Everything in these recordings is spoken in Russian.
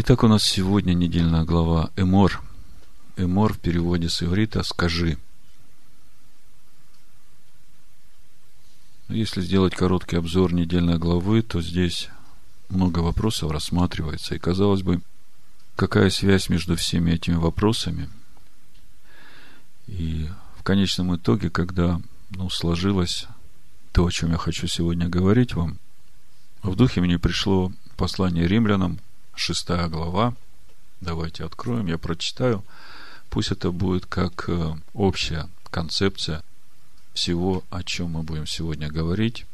Итак, у нас сегодня недельная глава Эмор. Эмор в переводе с иврита «скажи». Если сделать короткий обзор недельной главы, то здесь много вопросов рассматривается. И, казалось бы, какая связь между всеми этими вопросами? И в конечном итоге, когда ну, сложилось то, о чем я хочу сегодня говорить вам, в духе мне пришло послание римлянам, шестая глава. Давайте откроем, я прочитаю. Пусть это будет как э, общая концепция всего, о чем мы будем сегодня говорить.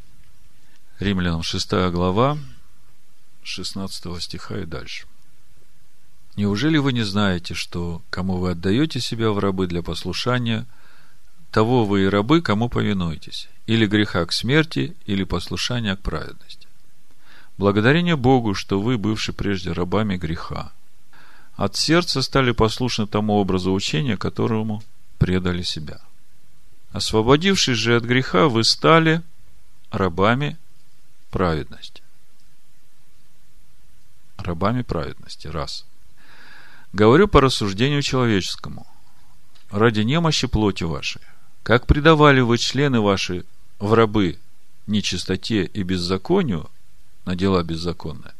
Римлянам 6 глава, 16 стиха и дальше. Неужели вы не знаете, что кому вы отдаете себя в рабы для послушания, того вы и рабы, кому повинуетесь, или греха к смерти, или послушания к праведности? Благодарение Богу, что вы, бывшие прежде рабами греха, от сердца стали послушны тому образу учения, которому предали себя. Освободившись же от греха, вы стали рабами праведности. Рабами праведности. Раз. Говорю по рассуждению человеческому. Ради немощи плоти вашей. Как предавали вы члены ваши в рабы нечистоте и беззаконию, на дела беззаконные.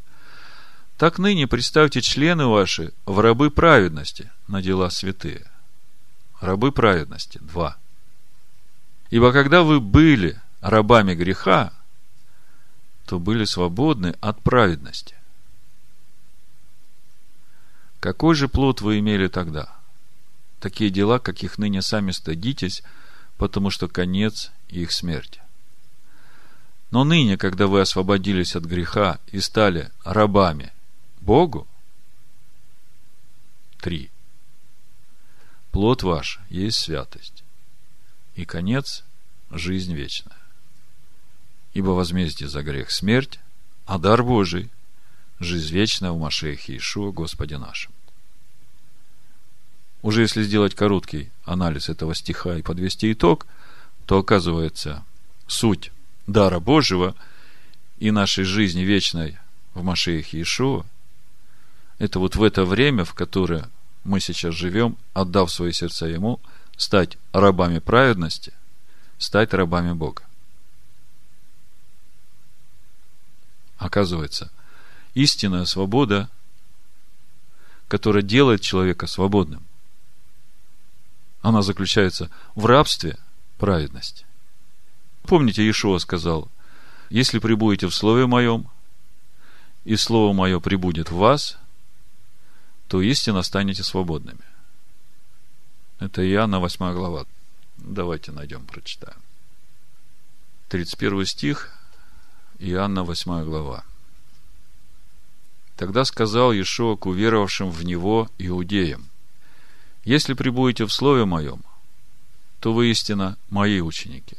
Так ныне представьте члены ваши в рабы праведности на дела святые. Рабы праведности. Два. Ибо когда вы были рабами греха, то были свободны от праведности. Какой же плод вы имели тогда? Такие дела, каких ныне сами стыдитесь, потому что конец их смерти. Но ныне, когда вы освободились от греха и стали рабами Богу, три. Плод ваш есть святость, и конец – жизнь вечная. Ибо возмездие за грех – смерть, а дар Божий – жизнь вечная в Машехе Ишуа Господе нашим. Уже если сделать короткий анализ этого стиха и подвести итог, то оказывается суть дара Божьего и нашей жизни вечной в Машеихе Иешуа, это вот в это время, в которое мы сейчас живем, отдав свои сердца Ему, стать рабами праведности, стать рабами Бога. Оказывается, истинная свобода, которая делает человека свободным, она заключается в рабстве праведности. Помните, Иешуа сказал, если прибудете в Слове Моем, и Слово Мое прибудет в вас, то истинно станете свободными. Это Иоанна 8 глава. Давайте найдем, прочитаем. 31 стих, Иоанна 8 глава. Тогда сказал Иешуа к уверовавшим в Него иудеям, «Если прибудете в Слове Моем, то вы истинно Мои ученики,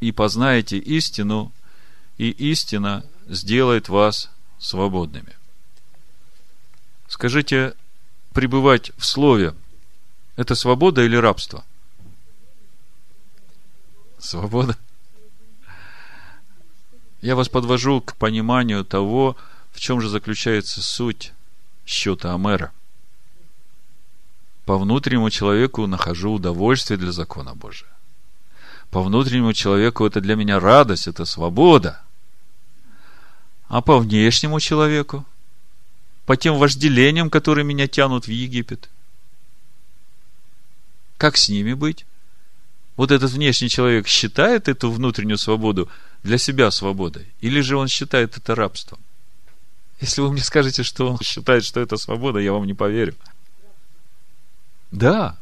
и познаете истину, и истина сделает вас свободными. Скажите, пребывать в слове – это свобода или рабство? Свобода. Я вас подвожу к пониманию того, в чем же заключается суть счета Амера. По внутреннему человеку нахожу удовольствие для закона Божия по внутреннему человеку это для меня радость, это свобода. А по внешнему человеку, по тем вожделениям, которые меня тянут в Египет, как с ними быть? Вот этот внешний человек считает эту внутреннюю свободу для себя свободой, или же он считает это рабством? Если вы мне скажете, что он считает, что это свобода, я вам не поверю. Да,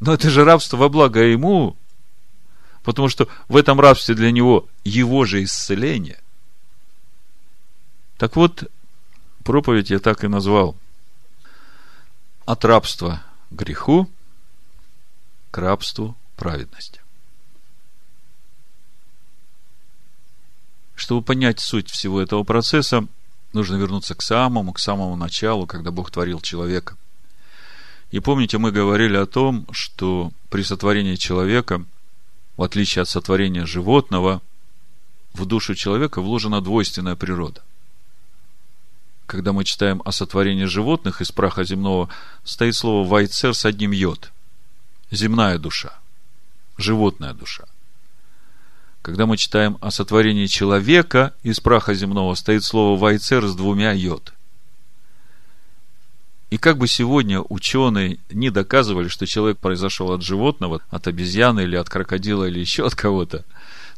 но это же рабство во благо ему, потому что в этом рабстве для него его же исцеление. Так вот, проповедь я так и назвал. От рабства греху к рабству праведности. Чтобы понять суть всего этого процесса, нужно вернуться к самому, к самому началу, когда Бог творил человека – и помните, мы говорили о том, что при сотворении человека, в отличие от сотворения животного, в душу человека вложена двойственная природа. когда мы читаем о сотворении животных из праха земного, стоит слово «вайцер» с одним «йод». Земная душа, животная душа. Когда мы читаем о сотворении человека из праха земного, стоит слово «вайцер» с двумя «йод». И как бы сегодня ученые не доказывали, что человек произошел от животного, от обезьяны или от крокодила или еще от кого-то,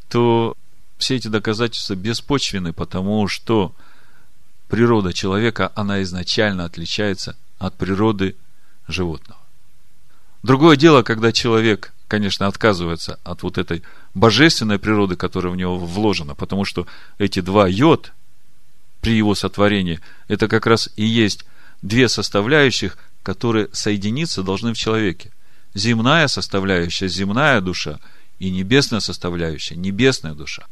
то все эти доказательства беспочвены, потому что природа человека, она изначально отличается от природы животного. Другое дело, когда человек, конечно, отказывается от вот этой божественной природы, которая в него вложена, потому что эти два йод при его сотворении, это как раз и есть две составляющих, которые соединиться должны в человеке. Земная составляющая, земная душа, и небесная составляющая, небесная душа.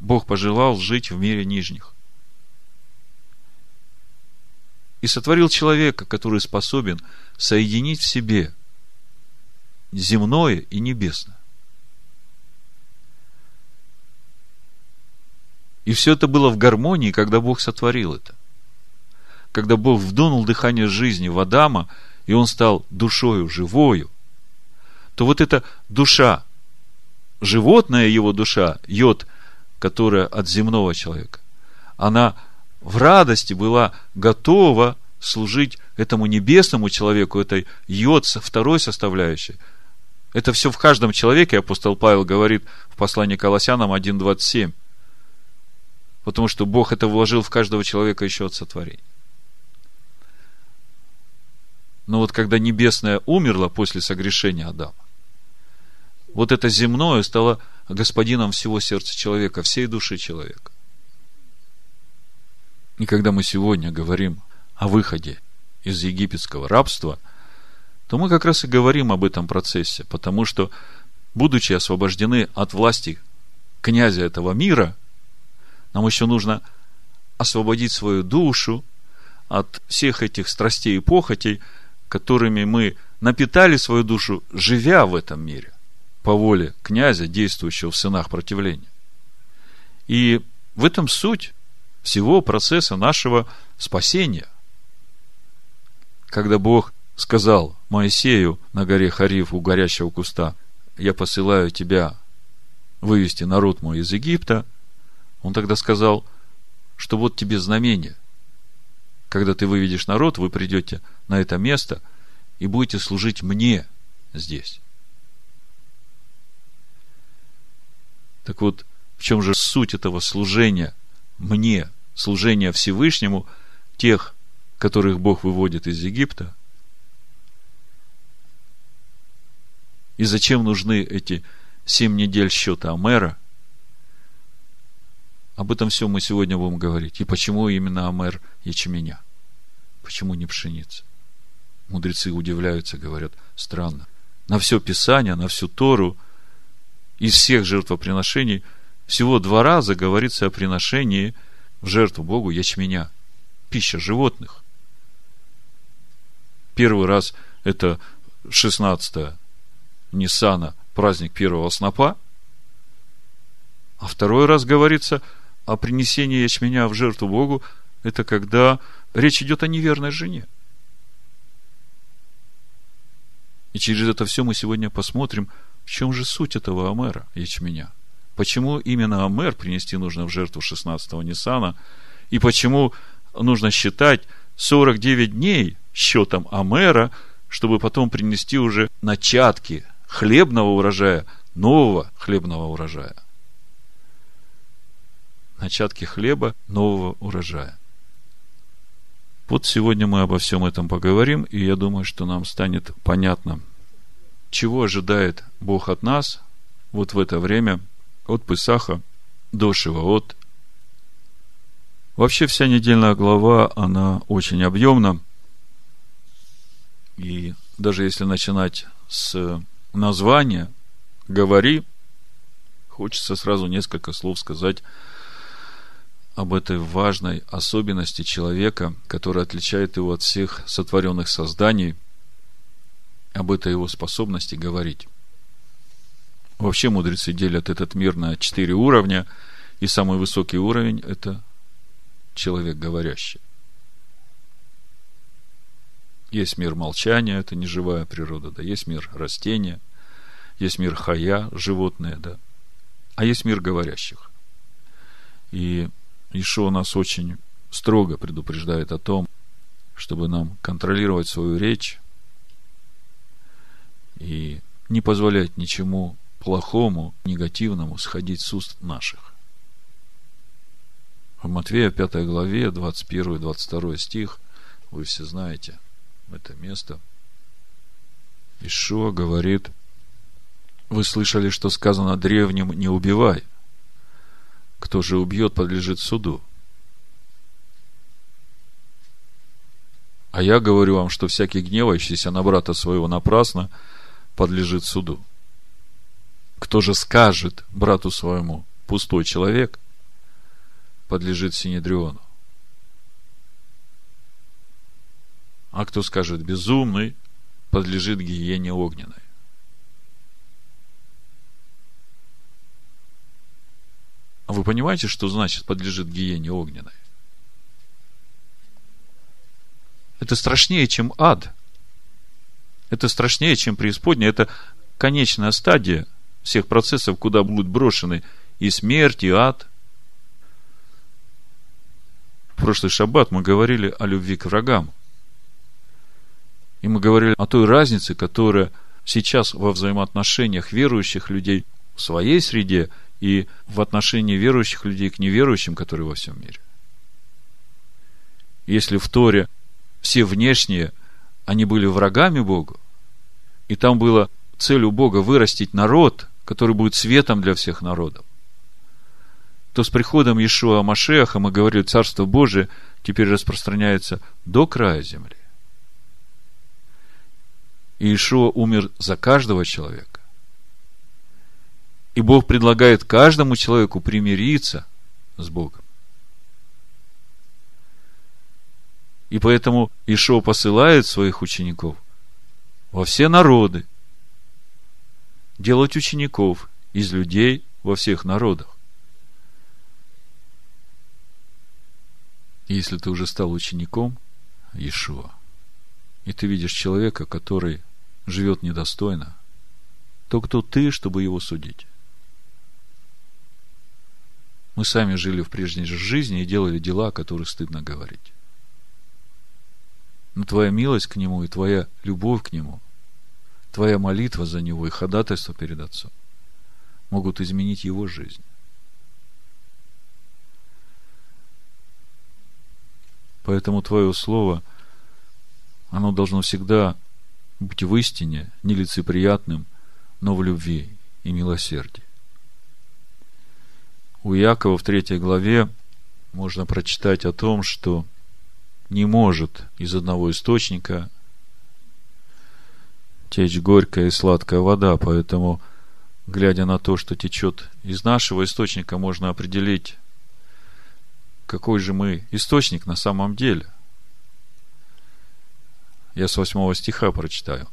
Бог пожелал жить в мире нижних и сотворил человека, который способен соединить в себе земное и небесное. И все это было в гармонии, когда Бог сотворил это. Когда Бог вдунул дыхание жизни в Адама, и он стал душою живою, то вот эта душа, животная его душа, йод, которая от земного человека, она в радости была готова служить этому небесному человеку, этой йод второй составляющей. Это все в каждом человеке, апостол Павел говорит в послании Колоссянам 1.27. Потому что Бог это вложил в каждого человека еще от сотворения. Но вот когда небесное умерло после согрешения Адама, вот это земное стало господином всего сердца человека, всей души человека. И когда мы сегодня говорим о выходе из египетского рабства, то мы как раз и говорим об этом процессе, потому что, будучи освобождены от власти князя этого мира, нам еще нужно освободить свою душу от всех этих страстей и похотей, которыми мы напитали свою душу, живя в этом мире, по воле князя, действующего в сынах противления. И в этом суть всего процесса нашего спасения. Когда Бог сказал Моисею на горе Хариф у горящего куста, я посылаю тебя вывести народ мой из Египта, он тогда сказал, что вот тебе знамение. Когда ты выведешь народ, вы придете на это место и будете служить мне здесь. Так вот, в чем же суть этого служения – мне служение Всевышнему тех, которых Бог выводит из Египта? И зачем нужны эти семь недель счета Амера? Об этом все мы сегодня будем говорить. И почему именно Амер ячменя? Почему не пшеница? Мудрецы удивляются, говорят, странно. На все Писание, на всю Тору, из всех жертвоприношений – всего два раза говорится о приношении в жертву Богу ячменя, пища животных. Первый раз это 16 Ниссана, праздник первого снопа, а второй раз говорится о принесении ячменя в жертву Богу, это когда речь идет о неверной жене. И через это все мы сегодня посмотрим, в чем же суть этого Амера ячменя – Почему именно Амер принести нужно в жертву 16-го Ниссана? И почему нужно считать 49 дней счетом Амера, чтобы потом принести уже начатки хлебного урожая, нового хлебного урожая? Начатки хлеба нового урожая. Вот сегодня мы обо всем этом поговорим, и я думаю, что нам станет понятно, чего ожидает Бог от нас вот в это время – от Пысаха до Шиваот. Вообще вся недельная глава, она очень объемна. И даже если начинать с названия «Говори», хочется сразу несколько слов сказать об этой важной особенности человека, которая отличает его от всех сотворенных созданий, об этой его способности говорить. Вообще мудрецы делят этот мир на четыре уровня, и самый высокий уровень – это человек говорящий. Есть мир молчания, это неживая природа, да, есть мир растения, есть мир хая, животные, да, а есть мир говорящих. И Ишо нас очень строго предупреждает о том, чтобы нам контролировать свою речь и не позволять ничему плохому, негативному сходить с уст наших. В Матвея 5 главе 21-22 стих, вы все знаете это место. Ишуа говорит, вы слышали, что сказано древним «не убивай». Кто же убьет, подлежит суду. А я говорю вам, что всякий гневающийся на брата своего напрасно подлежит суду. Кто же скажет брату своему, пустой человек, подлежит Синедриону. А кто скажет безумный, подлежит гиене огненной. А вы понимаете, что значит подлежит гиене огненной? Это страшнее, чем ад. Это страшнее, чем преисподняя. Это конечная стадия всех процессов, куда будут брошены и смерть, и ад. В прошлый шаббат мы говорили о любви к врагам. И мы говорили о той разнице, которая сейчас во взаимоотношениях верующих людей в своей среде и в отношении верующих людей к неверующим, которые во всем мире. Если в Торе все внешние, они были врагами Богу, и там было целью Бога вырастить народ, который будет светом для всех народов, то с приходом Иешуа Машеха, мы говорили, Царство Божие теперь распространяется до края земли. И Иешуа умер за каждого человека. И Бог предлагает каждому человеку примириться с Богом. И поэтому Ишо посылает своих учеников во все народы делать учеников из людей во всех народах. Если ты уже стал учеником Ишуа, и ты видишь человека, который живет недостойно, то кто ты, чтобы его судить? Мы сами жили в прежней жизни и делали дела, о которых стыдно говорить. Но твоя милость к нему и твоя любовь к нему, твоя молитва за него и ходатайство перед Отцом могут изменить его жизнь. Поэтому твое слово, оно должно всегда быть в истине, нелицеприятным, но в любви и милосердии. У Якова в третьей главе можно прочитать о том, что не может из одного источника течь горькая и сладкая вода, поэтому, глядя на то, что течет из нашего источника, можно определить, какой же мы источник на самом деле. Я с восьмого стиха прочитаю.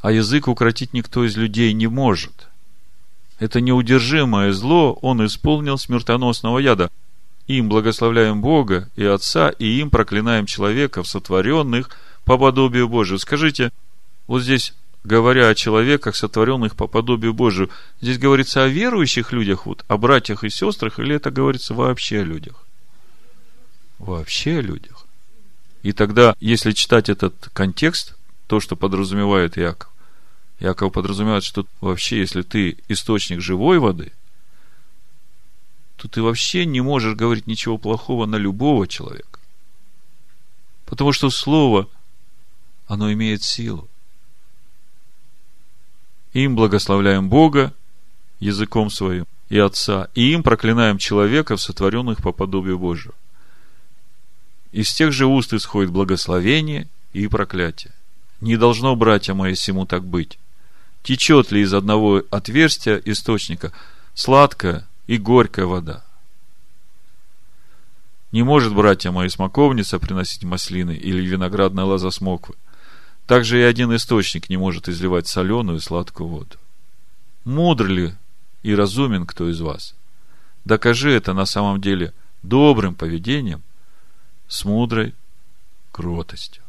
А язык укротить никто из людей не может. Это неудержимое зло он исполнил смертоносного яда – им благословляем Бога и Отца, и им проклинаем человеков, сотворенных по подобию Божию. Скажите, вот здесь, говоря о человеках, сотворенных по подобию Божию, здесь говорится о верующих людях, вот, о братьях и сестрах, или это говорится вообще о людях? Вообще о людях. И тогда, если читать этот контекст, то, что подразумевает Яков, Яков подразумевает, что вообще, если ты источник живой воды – то ты вообще не можешь говорить ничего плохого на любого человека. Потому что слово, оно имеет силу. Им благословляем Бога языком своим и Отца, и им проклинаем человеков, сотворенных по подобию Божию. Из тех же уст исходит благословение и проклятие. Не должно, братья мои, всему так быть. Течет ли из одного отверстия источника сладкое и горькая вода. Не может, братья мои, смоковница приносить маслины или виноградная лоза смоквы. Также и один источник не может изливать соленую и сладкую воду. Мудр ли и разумен кто из вас? Докажи это на самом деле добрым поведением с мудрой кротостью.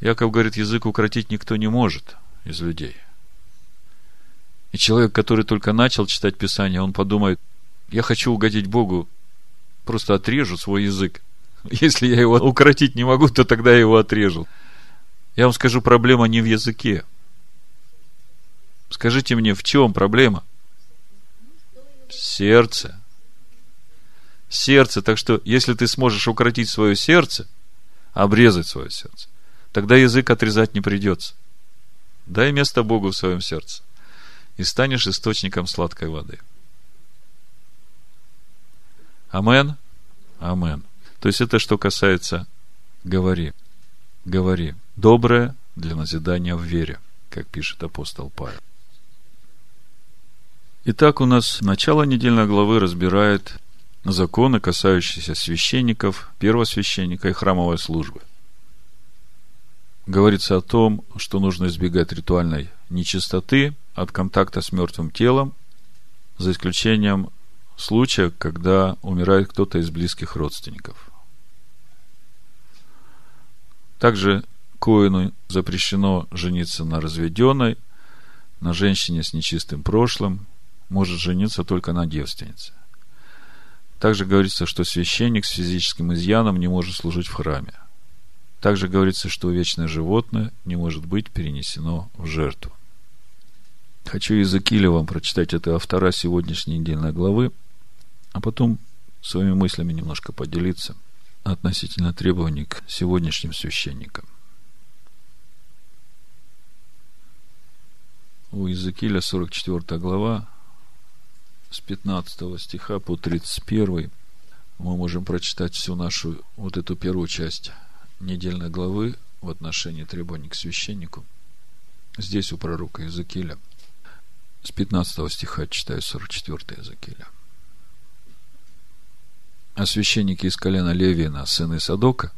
Яков говорит, язык укротить никто не может из людей. И человек, который только начал читать Писание, он подумает, я хочу угодить Богу, просто отрежу свой язык. Если я его укротить не могу, то тогда я его отрежу. Я вам скажу, проблема не в языке. Скажите мне, в чем проблема? Сердце. Сердце. Так что, если ты сможешь укротить свое сердце, обрезать свое сердце, тогда язык отрезать не придется. Дай место Богу в своем сердце. И станешь источником сладкой воды. Амен. Амен. То есть это что касается говори. Говори. Доброе для назидания в вере, как пишет апостол Павел. Итак, у нас начало недельной главы разбирает законы, касающиеся священников, первосвященника и храмовой службы. Говорится о том, что нужно избегать ритуальной нечистоты от контакта с мертвым телом, за исключением случая, когда умирает кто-то из близких родственников. Также Коину запрещено жениться на разведенной, на женщине с нечистым прошлым, может жениться только на девственнице. Также говорится, что священник с физическим изъяном не может служить в храме. Также говорится, что вечное животное не может быть перенесено в жертву. Хочу из Акиля вам прочитать это автора сегодняшней недельной главы, а потом своими мыслями немножко поделиться относительно требований к сегодняшним священникам. У Иезекииля 44 глава, с 15 стиха по 31 мы можем прочитать всю нашу вот эту первую часть недельной главы в отношении требований к священнику. Здесь у пророка Иезекииля. С 15 стиха читаю 44 Иезекииля. А священники из колена Левина, сыны Садока,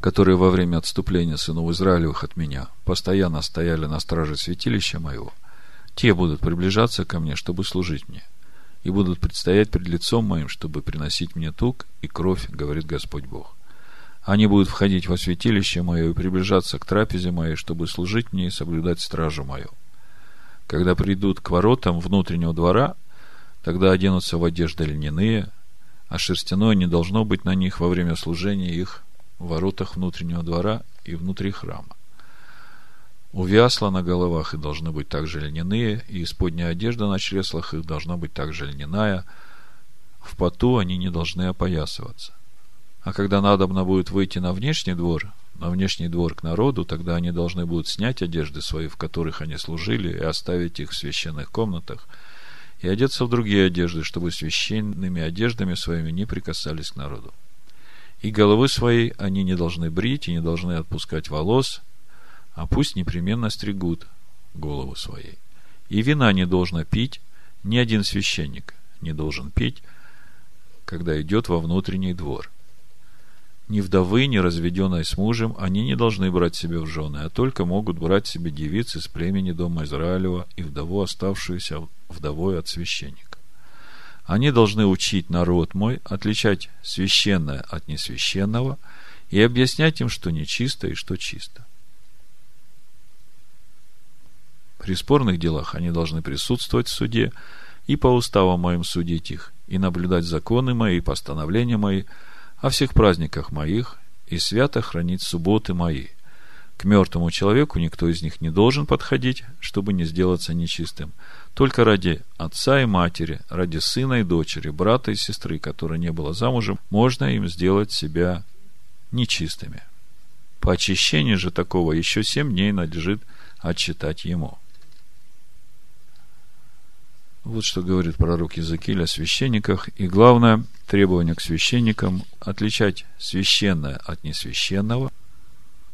которые во время отступления сынов Израилевых от меня постоянно стояли на страже святилища моего, те будут приближаться ко мне, чтобы служить мне и будут предстоять пред лицом моим, чтобы приносить мне тук и кровь, говорит Господь Бог. Они будут входить во святилище мое и приближаться к трапезе моей, чтобы служить мне и соблюдать стражу мою. Когда придут к воротам внутреннего двора, тогда оденутся в одежды льняные, а шерстяное не должно быть на них во время служения их в воротах внутреннего двора и внутри храма. Увясла на головах и должны быть также льняные, и исподняя одежда на чреслах их должна быть также льняная. В поту они не должны опоясываться. А когда надобно будет выйти на внешний двор, на внешний двор к народу, тогда они должны будут снять одежды свои, в которых они служили, и оставить их в священных комнатах, и одеться в другие одежды, чтобы священными одеждами своими не прикасались к народу. И головы своей они не должны брить и не должны отпускать волос – а пусть непременно стригут голову своей. И вина не должно пить, ни один священник не должен пить, когда идет во внутренний двор. Ни вдовы, ни разведенной с мужем они не должны брать себе в жены, а только могут брать себе девицы с племени дома Израилева и вдову, оставшуюся вдовой от священника. Они должны учить народ мой отличать священное от несвященного и объяснять им, что нечисто и что чисто. При спорных делах они должны присутствовать в суде и по уставам моим судить их, и наблюдать законы мои и постановления мои о всех праздниках моих, и свято хранить субботы мои. К мертвому человеку никто из них не должен подходить, чтобы не сделаться нечистым. Только ради отца и матери, ради сына и дочери, брата и сестры, которая не была замужем, можно им сделать себя нечистыми. По очищении же такого еще семь дней надлежит отчитать ему. Вот что говорит пророк Иезекииль о священниках. И главное требование к священникам – отличать священное от несвященного,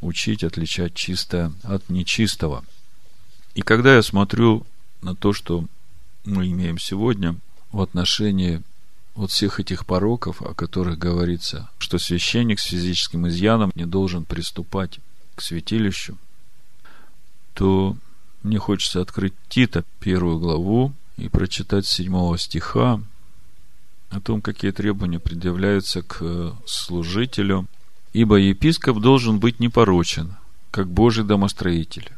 учить отличать чистое от нечистого. И когда я смотрю на то, что мы имеем сегодня в отношении вот всех этих пороков, о которых говорится, что священник с физическим изъяном не должен приступать к святилищу, то мне хочется открыть Тита, первую главу, и прочитать седьмого стиха, о том, какие требования предъявляются к служителю. Ибо епископ должен быть непорочен, как Божий домостроитель.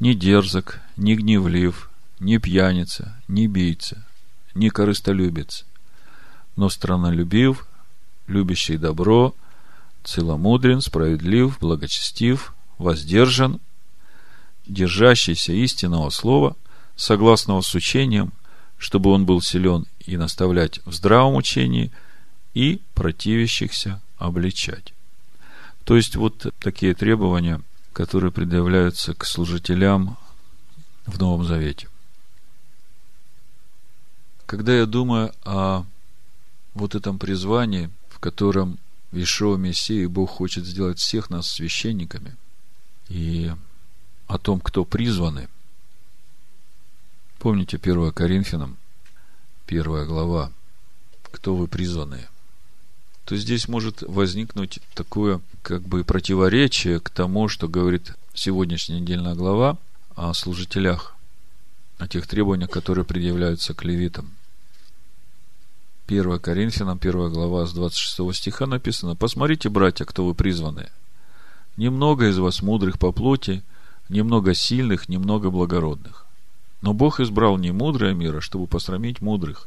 Не дерзок, не гневлив, не пьяница, не бийца, не корыстолюбец, но страннолюбив, любящий добро, целомудрен, справедлив, благочестив, воздержан, держащийся истинного слова, согласного с учением, чтобы он был силен и наставлять в здравом учении, и противящихся обличать. То есть, вот такие требования, которые предъявляются к служителям в Новом Завете. Когда я думаю о вот этом призвании, в котором Ишуа Мессия, Бог хочет сделать всех нас священниками, и о том, кто призваны. Помните 1 Коринфянам, первая глава, кто вы призванные. То здесь может возникнуть такое как бы противоречие к тому, что говорит сегодняшняя недельная глава о служителях, о тех требованиях, которые предъявляются к левитам. 1 Коринфянам, 1 глава с 26 стиха написано, «Посмотрите, братья, кто вы призванные. Немного из вас мудрых по плоти, немного сильных, немного благородных. Но Бог избрал не мудрое мира, чтобы посрамить мудрых,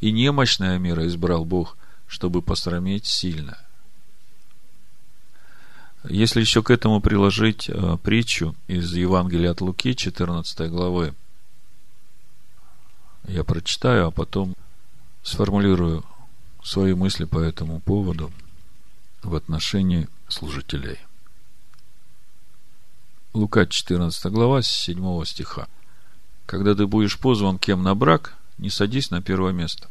и немощное мира избрал Бог, чтобы посрамить сильное». Если еще к этому приложить э, притчу из Евангелия от Луки, 14 главы, я прочитаю, а потом сформулирую свои мысли по этому поводу в отношении служителей. Лука 14 глава, с 7 стиха. Когда ты будешь позван кем на брак, не садись на первое место,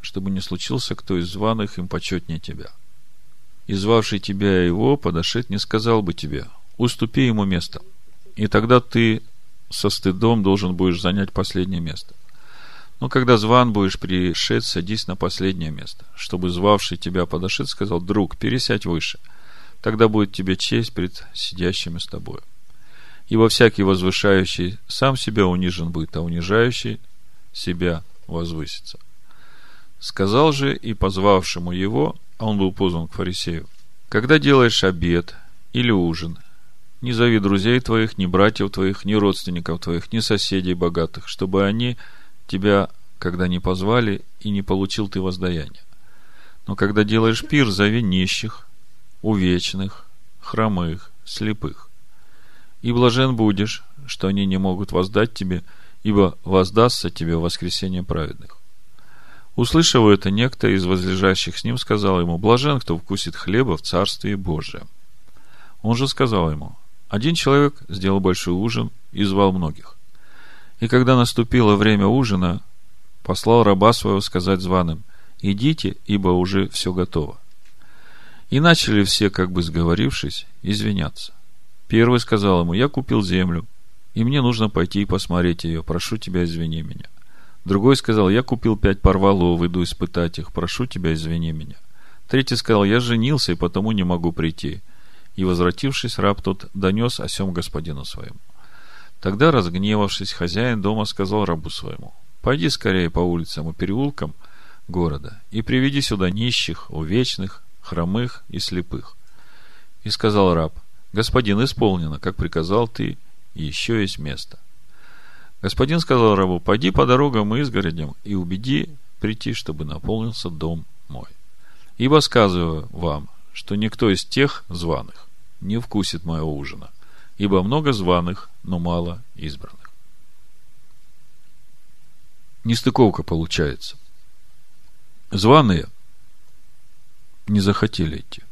чтобы не случился кто из званых им почетнее тебя. И тебя его подошед не сказал бы тебе, уступи ему место. И тогда ты со стыдом должен будешь занять последнее место. Но когда зван будешь пришед, садись на последнее место, чтобы звавший тебя подошед сказал, друг, пересядь выше. Тогда будет тебе честь пред сидящими с тобою. Ибо всякий возвышающий сам себя унижен будет, а унижающий себя возвысится. Сказал же и позвавшему его, а он был позван к фарисею, когда делаешь обед или ужин, не зови друзей твоих, ни братьев твоих, ни родственников твоих, ни соседей богатых, чтобы они тебя, когда не позвали, и не получил ты воздаяние. Но когда делаешь пир, зови нищих, увечных, хромых, слепых. И блажен будешь, что они не могут воздать тебе, ибо воздастся тебе воскресение праведных. Услышав это, некто из возлежащих с ним сказал ему, блажен, кто вкусит хлеба в Царстве Божьем. Он же сказал ему, один человек сделал большой ужин и звал многих. И когда наступило время ужина, послал раба своего сказать званым, идите, ибо уже все готово. И начали все, как бы сговорившись, извиняться. Первый сказал ему, я купил землю, и мне нужно пойти и посмотреть ее, прошу тебя, извини меня. Другой сказал, я купил пять порвалов, иду испытать их, прошу тебя, извини меня. Третий сказал, я женился, и потому не могу прийти. И, возвратившись, раб тот донес о сем господину своему. Тогда, разгневавшись, хозяин дома сказал рабу своему, «Пойди скорее по улицам и переулкам города и приведи сюда нищих, увечных, хромых и слепых». И сказал раб, «Господин, исполнено, как приказал ты, еще есть место». Господин сказал рабу, «Пойди по дорогам и изгородям и убеди прийти, чтобы наполнился дом мой. Ибо сказываю вам, что никто из тех званых не вкусит моего ужина – ибо много званых, но мало избранных. Нестыковка получается. Званые не захотели идти.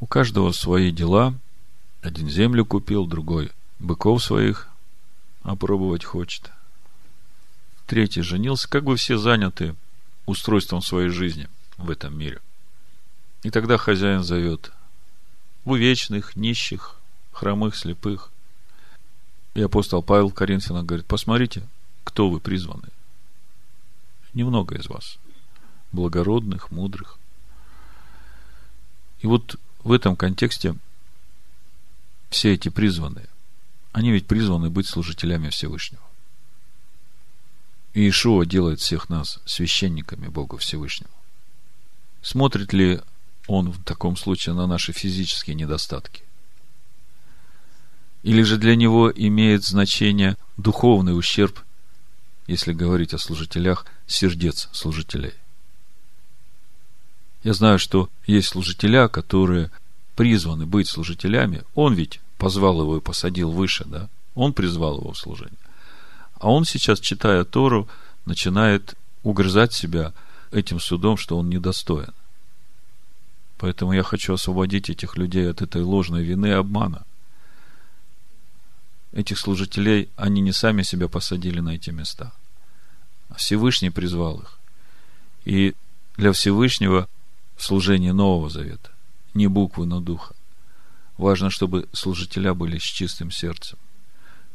У каждого свои дела. Один землю купил, другой быков своих опробовать хочет. Третий женился. Как бы все заняты устройством своей жизни в этом мире. И тогда хозяин зовет увечных, нищих, хромых, слепых. И апостол Павел Коринфянам говорит, посмотрите, кто вы призваны. Немного из вас. Благородных, мудрых. И вот в этом контексте все эти призванные, они ведь призваны быть служителями Всевышнего. Иешуа делает всех нас священниками Бога Всевышнего. Смотрит ли он в таком случае на наши физические недостатки? Или же для него имеет значение духовный ущерб, если говорить о служителях, сердец служителей? Я знаю, что есть служителя, которые призваны быть служителями. Он ведь позвал его и посадил выше, да? Он призвал его в служение. А он сейчас, читая Тору, начинает угрызать себя этим судом, что он недостоин. Поэтому я хочу освободить этих людей от этой ложной вины и обмана. Этих служителей, они не сами себя посадили на эти места. А Всевышний призвал их. И для Всевышнего служение Нового Завета. Не буквы, но духа. Важно, чтобы служителя были с чистым сердцем.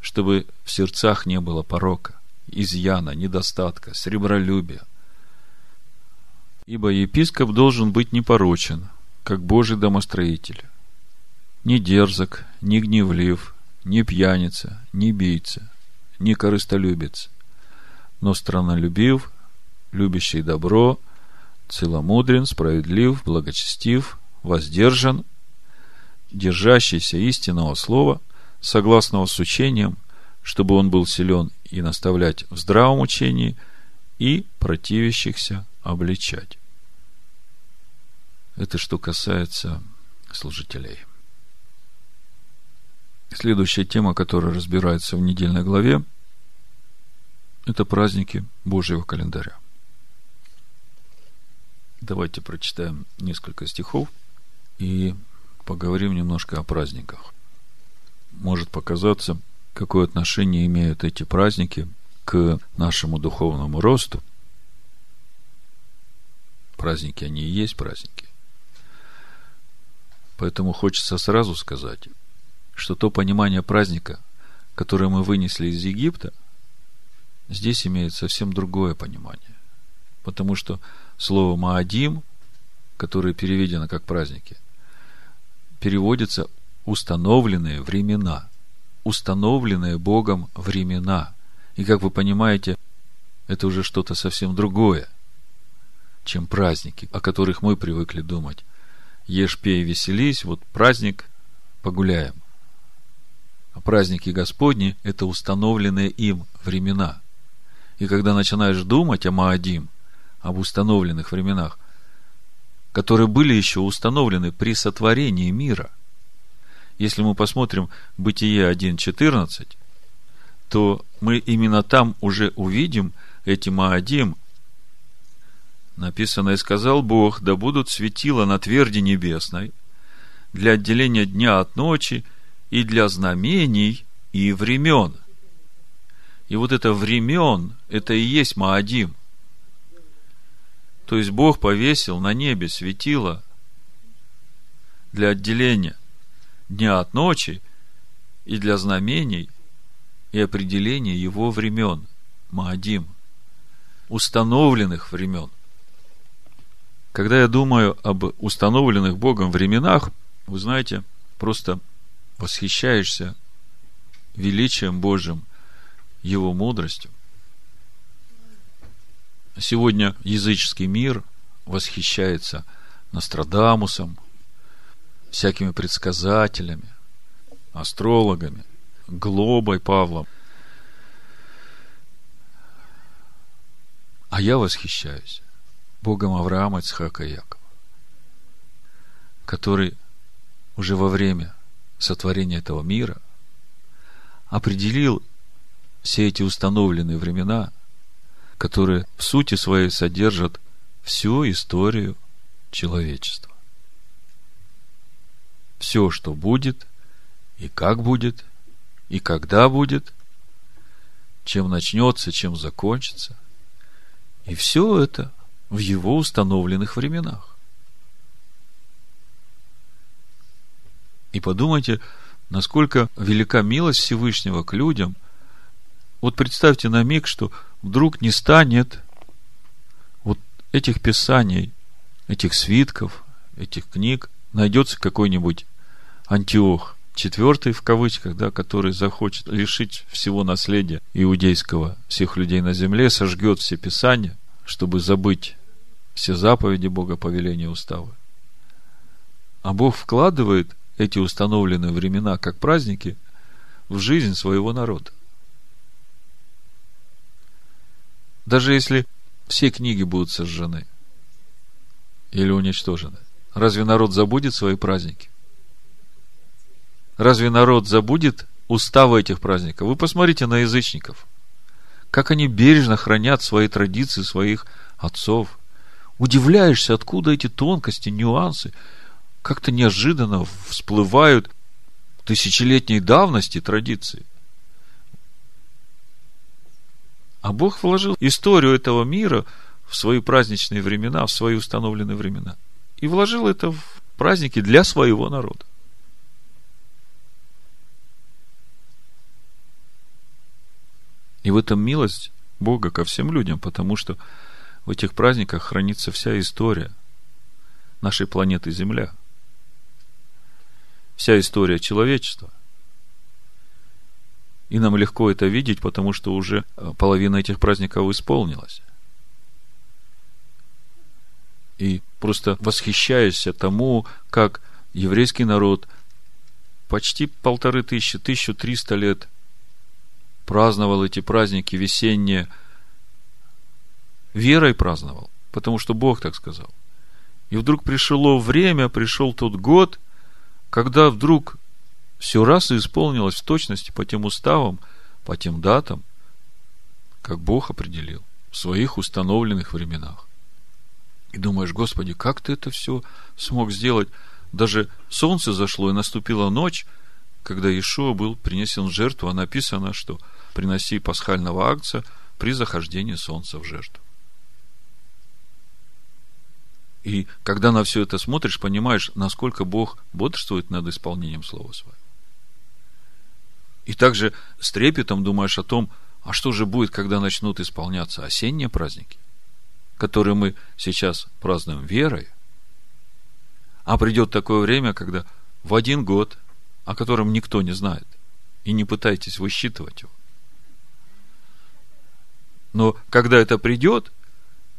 Чтобы в сердцах не было порока, изъяна, недостатка, сребролюбия. Ибо епископ должен быть непорочен, как Божий домостроитель. Не дерзок, не гневлив, не пьяница, не бийца, не корыстолюбец, но страннолюбив, любящий добро, целомудрен, справедлив, благочестив, воздержан, держащийся истинного слова, согласного с учением, чтобы он был силен и наставлять в здравом учении, и противящихся обличать. Это что касается служителей. Следующая тема, которая разбирается в недельной главе, это праздники Божьего календаря. Давайте прочитаем несколько стихов и поговорим немножко о праздниках. Может показаться, какое отношение имеют эти праздники к нашему духовному росту. Праздники, они и есть праздники. Поэтому хочется сразу сказать, что то понимание праздника, которое мы вынесли из Египта, здесь имеет совсем другое понимание. Потому что слово «маадим», которое переведено как праздники, переводится «установленные времена», установленные Богом времена. И, как вы понимаете, это уже что-то совсем другое, чем праздники, о которых мы привыкли думать. Ешь, пей, веселись, вот праздник, погуляем. А праздники Господни – это установленные им времена. И когда начинаешь думать о Маадим, об установленных временах, которые были еще установлены при сотворении мира. Если мы посмотрим Бытие 1.14, то мы именно там уже увидим эти Маадим. Написано, и сказал Бог, да будут светила на тверди небесной для отделения дня от ночи и для знамений и времен. И вот это времен, это и есть Маадим – то есть Бог повесил на небе светило для отделения дня от ночи и для знамений и определения его времен, Маадим, установленных времен. Когда я думаю об установленных Богом временах, вы знаете, просто восхищаешься величием Божьим, Его мудростью. Сегодня языческий мир восхищается Нострадамусом, всякими предсказателями, астрологами, Глобой Павлом. А я восхищаюсь Богом Авраама, Ицхака и Якова, который уже во время сотворения этого мира определил все эти установленные времена – которые в сути своей содержат всю историю человечества. Все, что будет, и как будет, и когда будет, чем начнется, чем закончится. И все это в его установленных временах. И подумайте, насколько велика милость Всевышнего к людям. Вот представьте на миг, что вдруг не станет вот этих писаний, этих свитков, этих книг, найдется какой-нибудь Антиох четвертый в кавычках, да, который захочет лишить всего наследия иудейского всех людей на земле, сожгет все писания, чтобы забыть все заповеди Бога, повеления, уставы. А Бог вкладывает эти установленные времена как праздники в жизнь своего народа. Даже если все книги будут сожжены или уничтожены, разве народ забудет свои праздники? Разве народ забудет уставы этих праздников? Вы посмотрите на язычников. Как они бережно хранят свои традиции своих отцов. Удивляешься, откуда эти тонкости, нюансы как-то неожиданно всплывают тысячелетней давности традиции. А Бог вложил историю этого мира в свои праздничные времена, в свои установленные времена. И вложил это в праздники для своего народа. И в этом милость Бога ко всем людям, потому что в этих праздниках хранится вся история нашей планеты Земля. Вся история человечества. И нам легко это видеть, потому что уже э, половина этих праздников исполнилась. И просто восхищаешься тому, как еврейский народ почти полторы тысячи, тысячу триста лет праздновал эти праздники весенние, верой праздновал, потому что Бог так сказал. И вдруг пришло время, пришел тот год, когда вдруг все раз и исполнилось в точности по тем уставам, по тем датам, как Бог определил в своих установленных временах. И думаешь, Господи, как ты это все смог сделать? Даже солнце зашло, и наступила ночь, когда Ишуа был принесен в жертву, а написано, что – приноси пасхального акция при захождении солнца в жертву. И когда на все это смотришь, понимаешь, насколько Бог бодрствует над исполнением Слова Своего. И также с трепетом думаешь о том, а что же будет, когда начнут исполняться осенние праздники, которые мы сейчас празднуем верой, а придет такое время, когда в один год, о котором никто не знает, и не пытайтесь высчитывать его, но когда это придет,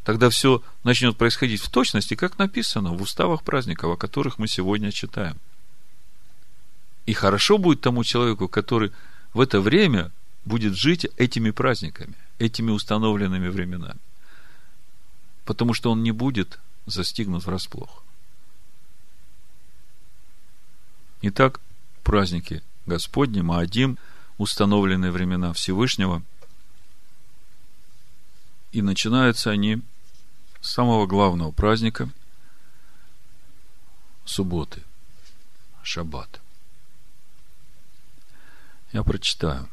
тогда все начнет происходить в точности, как написано в уставах праздников, о которых мы сегодня читаем. И хорошо будет тому человеку, который в это время будет жить этими праздниками, этими установленными временами. Потому что он не будет застигнут врасплох. Итак, праздники Господни, Маадим, установленные времена Всевышнего – и начинаются они с самого главного праздника субботы, шаббат. Я прочитаю.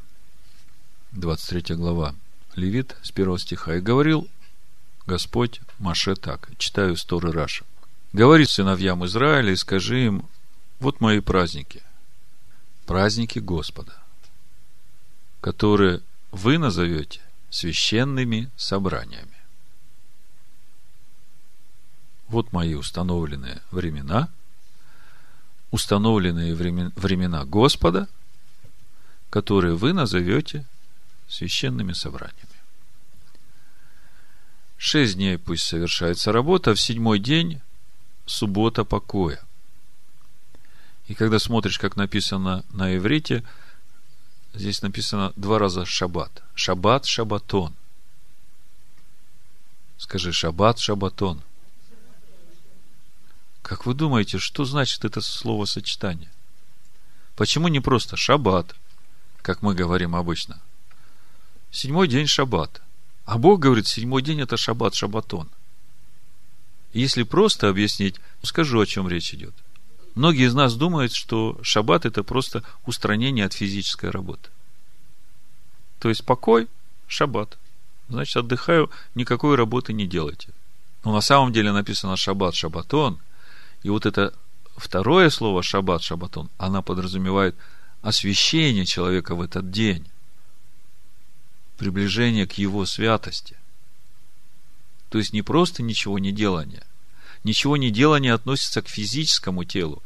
23 глава Левит с 1 стиха. «И говорил Господь Маше так». Читаю Сторы Раша. «Говори сыновьям Израиля и скажи им, вот мои праздники, праздники Господа, которые вы назовете священными собраниями. Вот мои установленные времена, установленные времена Господа, которые вы назовете священными собраниями. Шесть дней пусть совершается работа, а в седьмой день суббота покоя. И когда смотришь, как написано на иврите – Здесь написано два раза шаббат. Шаббат, шаббатон. Скажи, шаббат, шаббатон. Как вы думаете, что значит это словосочетание? Почему не просто шаббат, как мы говорим обычно? Седьмой день шаббат. А Бог говорит, седьмой день это шаббат, шаббатон. Если просто объяснить, скажу, о чем речь идет. Многие из нас думают, что шаббат это просто устранение от физической работы. То есть покой, шаббат. Значит, отдыхаю, никакой работы не делайте. Но на самом деле написано шаббат, шаббатон. И вот это второе слово шаббат, шаббатон, она подразумевает освящение человека в этот день. Приближение к его святости. То есть не просто ничего не делание, Ничего не делание относится к физическому телу,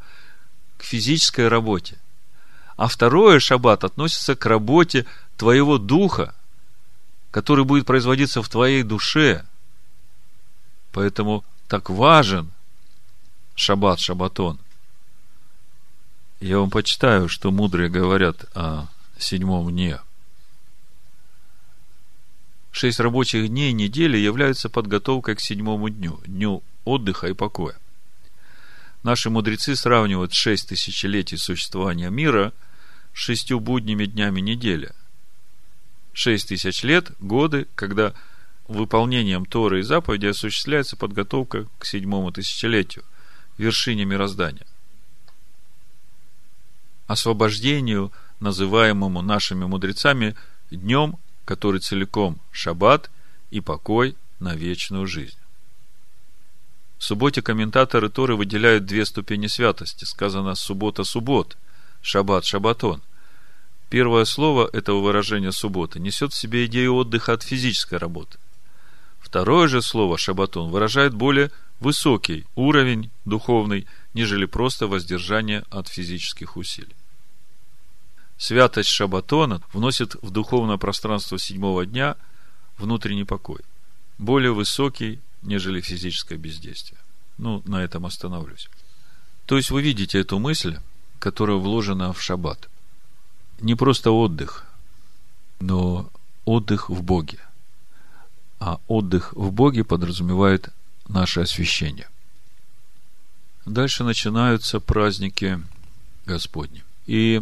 к физической работе. А второе шаббат относится к работе твоего духа, который будет производиться в твоей душе. Поэтому так важен шаббат, шаббатон. Я вам почитаю, что мудрые говорят о седьмом дне. Шесть рабочих дней недели являются подготовкой к седьмому дню, дню отдыха и покоя. Наши мудрецы сравнивают шесть тысячелетий существования мира с шестью будними днями недели. Шесть тысяч лет – годы, когда выполнением Торы и заповеди осуществляется подготовка к седьмому тысячелетию, вершине мироздания. Освобождению, называемому нашими мудрецами днем, который целиком шаббат и покой на вечную жизнь. В субботе комментаторы Торы выделяют две ступени святости. Сказано «суббота-суббот», «шаббат-шаббатон». Первое слово этого выражения «суббота» несет в себе идею отдыха от физической работы. Второе же слово «шаббатон» выражает более высокий уровень духовный, нежели просто воздержание от физических усилий. Святость шаббатона вносит в духовное пространство седьмого дня внутренний покой, более высокий, нежели физическое бездействие. Ну, на этом остановлюсь. То есть вы видите эту мысль, которая вложена в шаббат. Не просто отдых, но отдых в Боге. А отдых в Боге подразумевает наше освящение. Дальше начинаются праздники Господни. И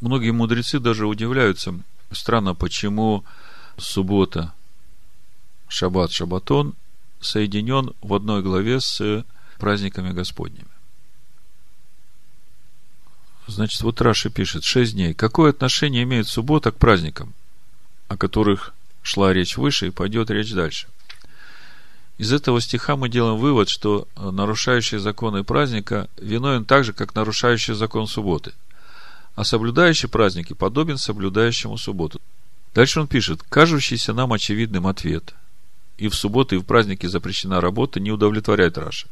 многие мудрецы даже удивляются, странно, почему суббота Шаббат, Шаббатон соединен в одной главе с праздниками Господними. Значит, вот Раши пишет, шесть дней. Какое отношение имеет суббота к праздникам, о которых шла речь выше и пойдет речь дальше? Из этого стиха мы делаем вывод, что нарушающий законы праздника виновен так же, как нарушающий закон субботы. А соблюдающий праздники подобен соблюдающему субботу. Дальше он пишет, кажущийся нам очевидным ответ – и в субботы, и в праздники запрещена работа, не удовлетворяет Раша.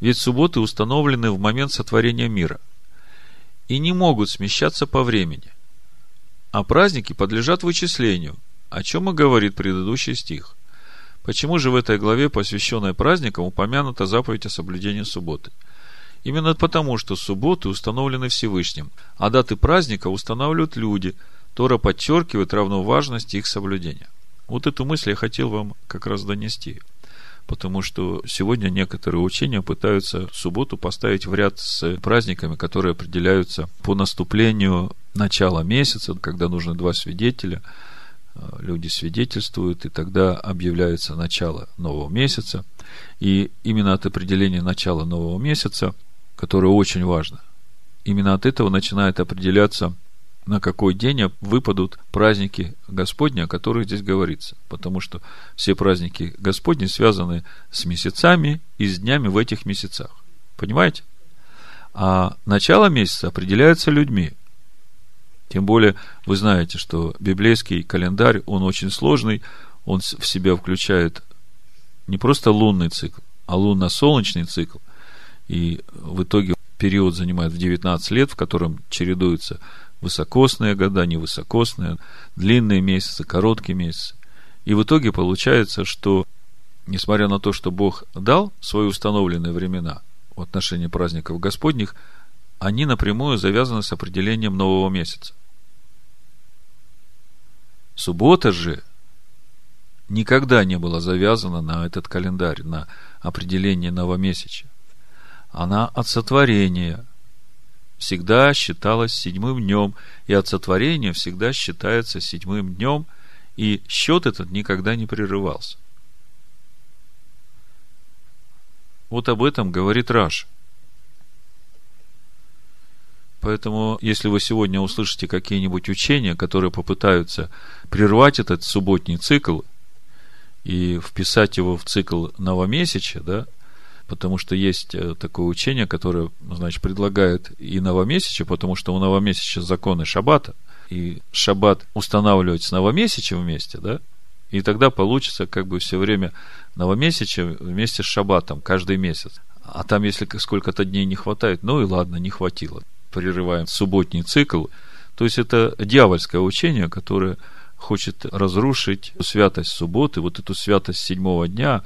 Ведь субботы установлены в момент сотворения мира и не могут смещаться по времени. А праздники подлежат вычислению, о чем и говорит предыдущий стих. Почему же в этой главе, посвященной праздникам, упомянута заповедь о соблюдении субботы? Именно потому, что субботы установлены Всевышним, а даты праздника устанавливают люди. Тора подчеркивает равноважность их соблюдения. Вот эту мысль я хотел вам как раз донести. Потому что сегодня некоторые учения пытаются субботу поставить в ряд с праздниками, которые определяются по наступлению начала месяца, когда нужно два свидетеля, э, люди свидетельствуют, и тогда объявляется начало нового месяца. И именно от определения начала нового месяца, которое очень важно, именно от этого начинает определяться на какой день выпадут праздники Господни, о которых здесь говорится. Потому что все праздники Господни связаны с месяцами и с днями в этих месяцах. Понимаете? А начало месяца определяется людьми. Тем более, вы знаете, что библейский календарь, он очень сложный, он в себя включает не просто лунный цикл, а лунно-солнечный цикл. И в итоге период занимает в 19 лет, в котором чередуются высокосные года, невысокосные, длинные месяцы, короткие месяцы. И в итоге получается, что, несмотря на то, что Бог дал свои установленные времена в отношении праздников Господних, они напрямую завязаны с определением нового месяца. Суббота же никогда не была завязана на этот календарь, на определение новомесяча. Она от сотворения – всегда считалось седьмым днем, и от сотворения всегда считается седьмым днем, и счет этот никогда не прерывался. Вот об этом говорит Раш. Поэтому, если вы сегодня услышите какие-нибудь учения, которые попытаются прервать этот субботний цикл и вписать его в цикл новомесяча, да, потому что есть э, такое учение, которое, значит, предлагает и новомесяче, потому что у новомесяча законы шаббата, и шаббат устанавливать с новомесячем вместе, да, и тогда получится как бы все время новомесяче вместе с шаббатом каждый месяц. А там, если сколько-то дней не хватает, ну и ладно, не хватило. прерываем субботний цикл. То есть это дьявольское учение, которое хочет разрушить святость субботы, вот эту святость седьмого дня,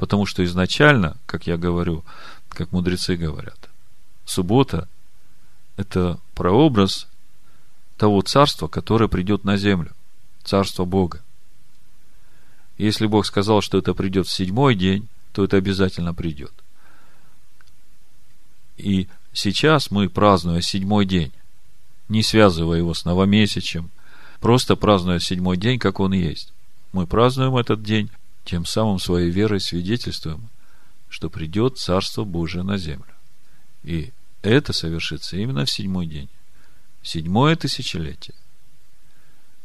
потому что изначально, как я говорю, как мудрецы говорят, суббота – это прообраз того царства, которое придет на землю, царство Бога. Если Бог сказал, что это придет в седьмой день, то это обязательно придет. И сейчас мы, празднуя седьмой день, не связывая его с новомесячем, просто празднуя седьмой день, как он есть, мы празднуем этот день, тем самым своей верой свидетельствуем, что придет Царство Божие на землю. И это совершится именно в седьмой день. Седьмое тысячелетие.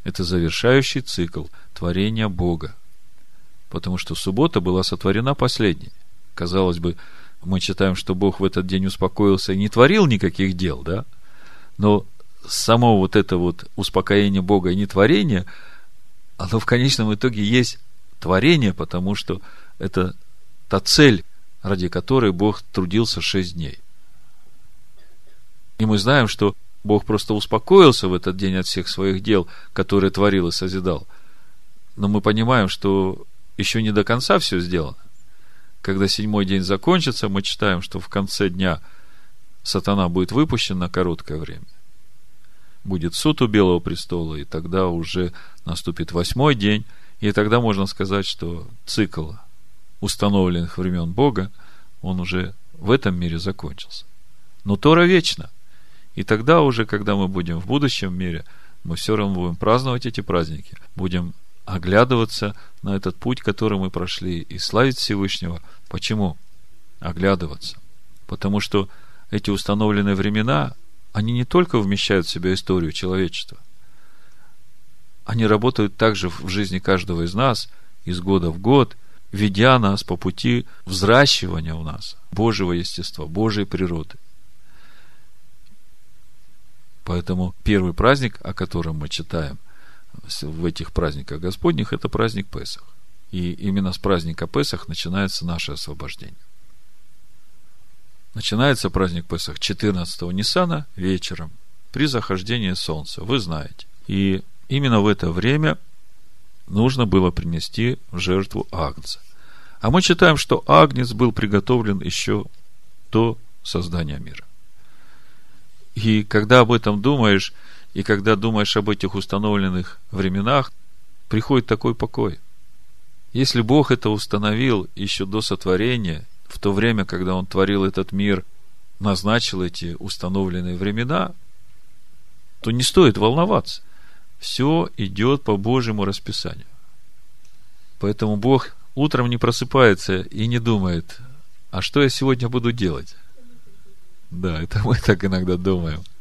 Это завершающий цикл творения Бога – потому что суббота была сотворена последней. Казалось бы, мы читаем, что Бог в этот день успокоился и не творил никаких дел, да? Но само вот это вот успокоение Бога и нетворение, оно в конечном итоге есть творение, потому что это та цель, ради которой Бог трудился шесть дней. И мы знаем, что Бог просто успокоился в этот день от всех своих дел, которые творил и созидал. Но мы понимаем, что еще не до конца все сделано. Когда седьмой день закончится, мы читаем, что в конце дня сатана будет выпущен на короткое время. Будет суд у Белого престола, и тогда уже наступит восьмой день, и тогда можно сказать, что цикл установленных времен Бога, он уже в этом мире закончился. Но Тора вечна. И тогда уже, когда мы будем в будущем мире, мы все равно будем праздновать эти праздники, будем оглядываться на этот путь, который мы прошли, и славить Всевышнего. Почему? Оглядываться. Потому что эти установленные времена, они не только вмещают в себя историю человечества, они работают также в жизни каждого из нас, из года в год, ведя нас по пути взращивания у нас Божьего естества, Божьей природы. Поэтому первый праздник, о котором мы читаем, в этих праздниках Господних, это праздник Песах. И именно с праздника Песах начинается наше освобождение. Начинается праздник Песах 14-го Ниссана вечером, при захождении солнца, вы знаете. И именно в это время нужно было принести в жертву агнца. А мы читаем, что агнец был приготовлен еще до создания мира. И когда об этом думаешь, и когда думаешь об этих установленных временах, приходит такой покой. Если Бог это установил еще до сотворения, в то время, когда Он творил этот мир, назначил эти установленные времена, то не стоит волноваться. Все идет по Божьему расписанию. Поэтому Бог утром не просыпается и не думает, а что я сегодня буду делать? Да, это мы так иногда думаем –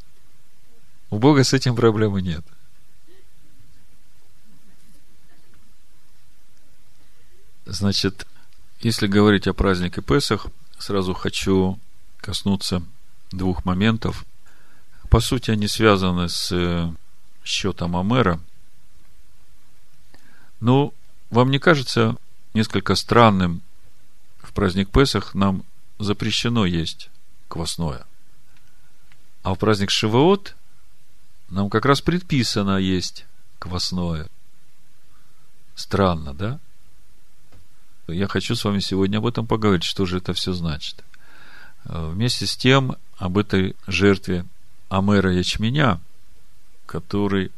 у Бога с этим проблемы нет. Значит, если говорить о празднике Песах, сразу хочу коснуться двух моментов. По сути, они связаны с счетом Амера. Но вам не кажется несколько странным в праздник Песах нам запрещено есть квасное? А в праздник Шивоот нам как раз предписано есть квасное. Странно, да? Я хочу с вами сегодня об этом поговорить, что же это все значит. Э, вместе с тем, об этой жертве Амера ячменя, который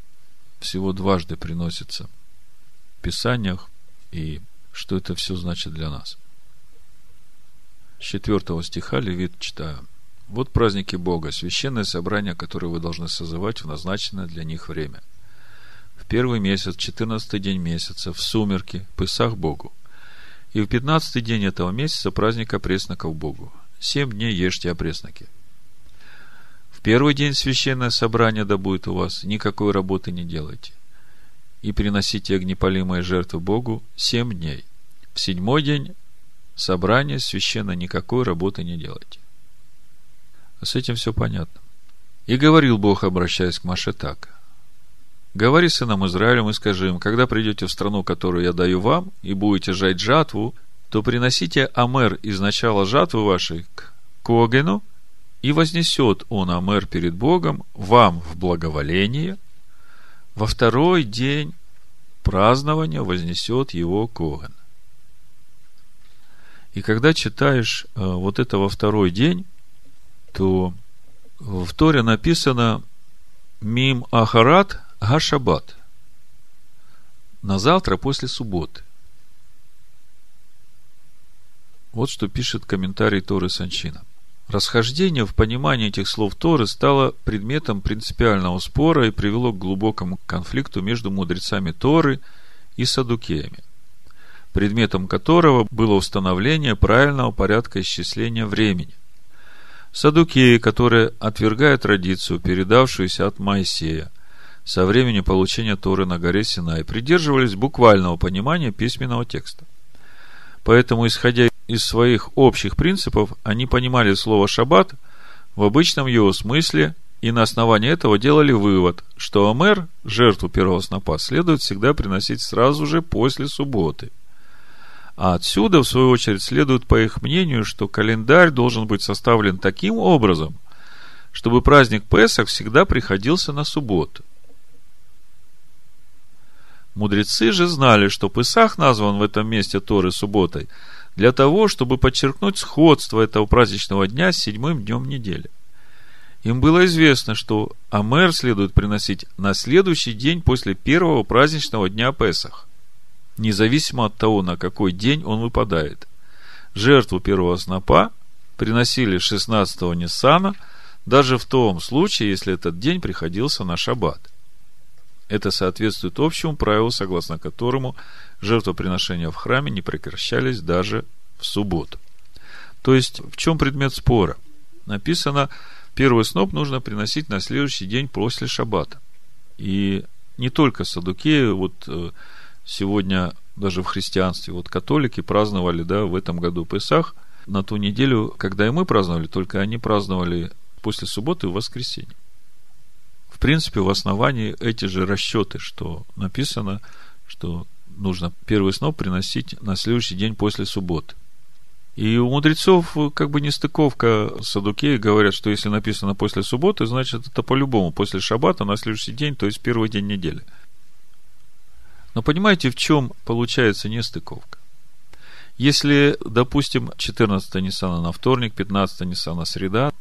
всего дважды приносится в Писаниях, и что это все значит для нас. С четвертого стиха Левит читаю – вот праздники Бога, священное собрание, которое вы должны созывать в назначенное для них время. В первый месяц, четырнадцатый день месяца, в сумерки, Пысах Богу. И в пятнадцатый день этого месяца праздник опресноков Богу. Семь дней ешьте опресноки. Первый день священное собрание да будет у вас, никакой работы не делайте. И приносите огнепалимые жертвы Богу семь дней. В седьмой день собрание священно никакой работы не делайте. С этим все понятно. И говорил Бог, обращаясь к Маше так. Говори сынам Израилем и скажи им, когда придете в страну, которую я даю вам, и будете жать жатву, то приносите амер из начала жатвы вашей к Когену И вознесет он Амер перед Богом вам в благоволение, во второй день празднования вознесет его Коген. И когда читаешь э, вот это во второй день, то в Торе написано Мим Ахарат Гашабат. На завтра после субботы. Вот что пишет комментарий Торы Санчина. Расхождение в понимании этих слов Торы стало предметом принципиального спора и привело к глубокому конфликту между мудрецами Торы и садукеями, предметом которого было установление правильного порядка исчисления времени. Садукеи, которые отвергают традицию, передавшуюся от Моисея, со времени получения Торы на горе Синай, придерживались буквального понимания письменного текста. Поэтому, исходя из своих общих принципов, они понимали слово «шаббат» в обычном его смысле и на основании этого делали вывод, что Омер, жертву первого снопа, следует всегда приносить сразу же после субботы – а отсюда, в свою очередь, следует, по их мнению, что календарь должен быть составлен таким образом, чтобы праздник Песах всегда приходился на субботу. Мудрецы же знали, что Песах назван в этом месте Торы субботой для того, чтобы подчеркнуть сходство этого праздничного дня с седьмым днем недели. Им было известно, что Амер следует приносить на следующий день после первого праздничного дня Песах независимо от того, на какой день он выпадает. Жертву первого снопа приносили 16-го Ниссана, даже в том случае, если этот день приходился на шаббат. Это соответствует общему правилу, согласно которому жертвоприношения в храме не прекращались даже в субботу. То есть, в чем предмет спора? Написано, первый сноп нужно приносить на следующий день после шаббата. И не только садукеи, вот э, сегодня даже в христианстве, вот католики праздновали, да, в этом году Песах, на ту неделю, когда и мы праздновали, только они праздновали после субботы в воскресенье. В принципе, в основании эти же расчеты, что написано, что нужно первый сноп приносить на следующий день после субботы. И у мудрецов как бы нестыковка садукеи говорят, что если написано после субботы, значит это по-любому после шаббата на следующий день, то есть первый день недели – но понимаете, в чем получается нестыковка? Если, допустим, 14 Ниссана на вторник, 15 Ниссана среда,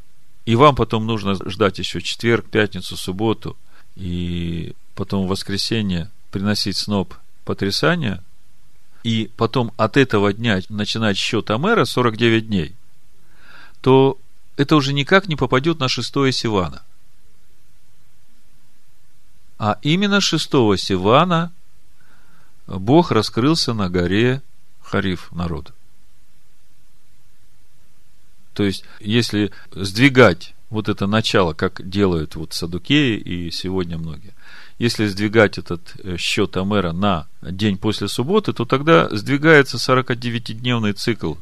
и вам потом нужно ждать еще четверг, пятницу, субботу, и потом в воскресенье приносить сноп потрясания, и потом от этого дня начинать счет Амера 49 дней, то это уже никак не попадет на шестое Сивана. А именно шестого Сивана Бог раскрылся на горе Хариф народу. То есть, если сдвигать вот это начало, как делают вот садукеи и сегодня многие, если сдвигать этот э, счет Амера на день после субботы, то тогда сдвигается 49-дневный цикл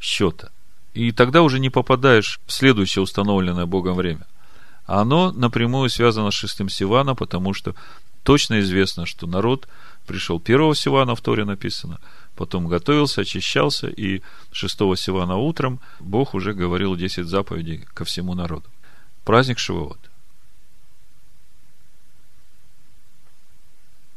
счета. И тогда уже не попадаешь в следующее установленное Богом время. А оно напрямую связано с шестым Сивана, потому что точно известно, что народ пришел первого Сивана, в Торе написано, потом готовился, очищался, и шестого Сивана утром Бог уже говорил 10 заповедей ко всему народу. Праздник Шивоот.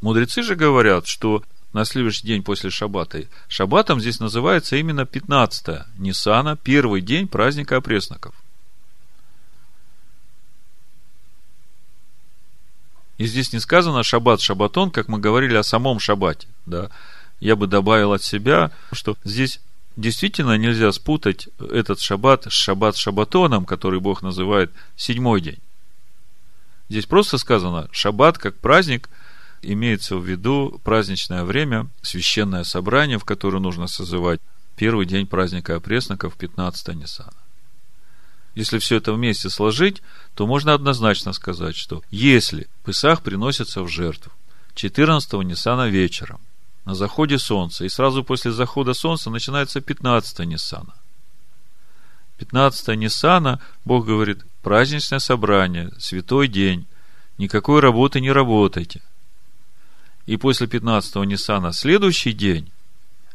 Мудрецы же говорят, что на следующий день после Шаббата. Шаббатом здесь называется именно 15 Нисана, первый день праздника опресноков – И здесь не сказано шаббат, шаббатон, как мы говорили о самом шаббате. Да? Я бы добавил от себя, что здесь действительно нельзя спутать этот шаббат с шаббат шаббатоном, который Бог называет седьмой день. Здесь просто сказано, шаббат как праздник, имеется в виду праздничное время, священное собрание, в которое нужно созывать первый день праздника опресноков, 15 Ниссана. Если все это вместе сложить, то можно однозначно сказать, что если Песах приносится в жертву 14 Ниссана вечером, на заходе солнца, и сразу после захода солнца начинается 15 Ниссана. 15 Ниссана, Бог говорит, праздничное собрание, святой день, никакой работы не работайте. И после 15 Ниссана следующий день,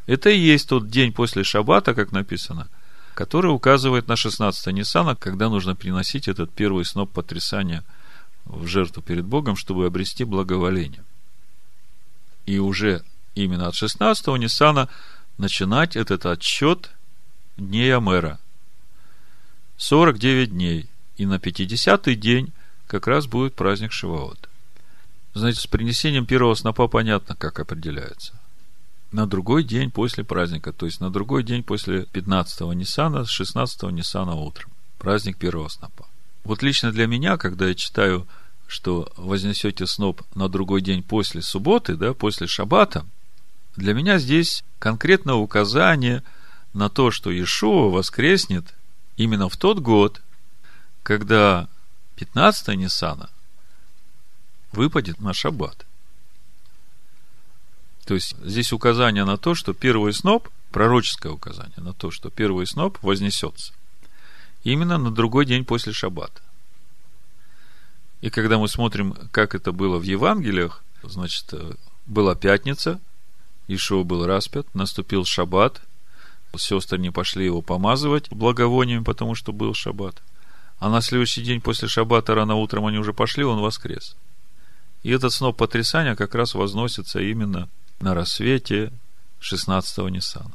это и есть тот день после Шаббата, как написано – который указывает на 16 Ниссана, когда нужно приносить этот первый сноп потрясания в жертву перед Богом, чтобы обрести благоволение. И уже именно от 16 Ниссана начинать этот отсчет дней Амера. 49 дней. И на 50-й день как раз будет праздник Шиваот. Знаете, с принесением первого снопа понятно, как определяется. На другой день после праздника, то есть на другой день после 15-го Ниссана, 16-го Ниссана утром. Праздник первого снопа. Вот лично для меня, когда я читаю, что вознесете сноп на другой день после субботы, да, после шаббата, для меня здесь конкретно указание на то, что Иешуа воскреснет именно в тот год, когда 15 Ниссана выпадет на шаббат. То есть здесь указание на то, что первый сноп, пророческое указание на то, что первый сноп вознесется именно на другой день после шаббата. И когда мы смотрим, как это было в Евангелиях, значит, э, была пятница, Ишуа был распят, наступил шаббат, сестры не пошли его помазывать благовониями, потому что был шаббат. А на следующий день после шаббата рано утром они уже пошли, он воскрес. И этот сноп потрясания как раз возносится именно на рассвете 16-го Ниссана.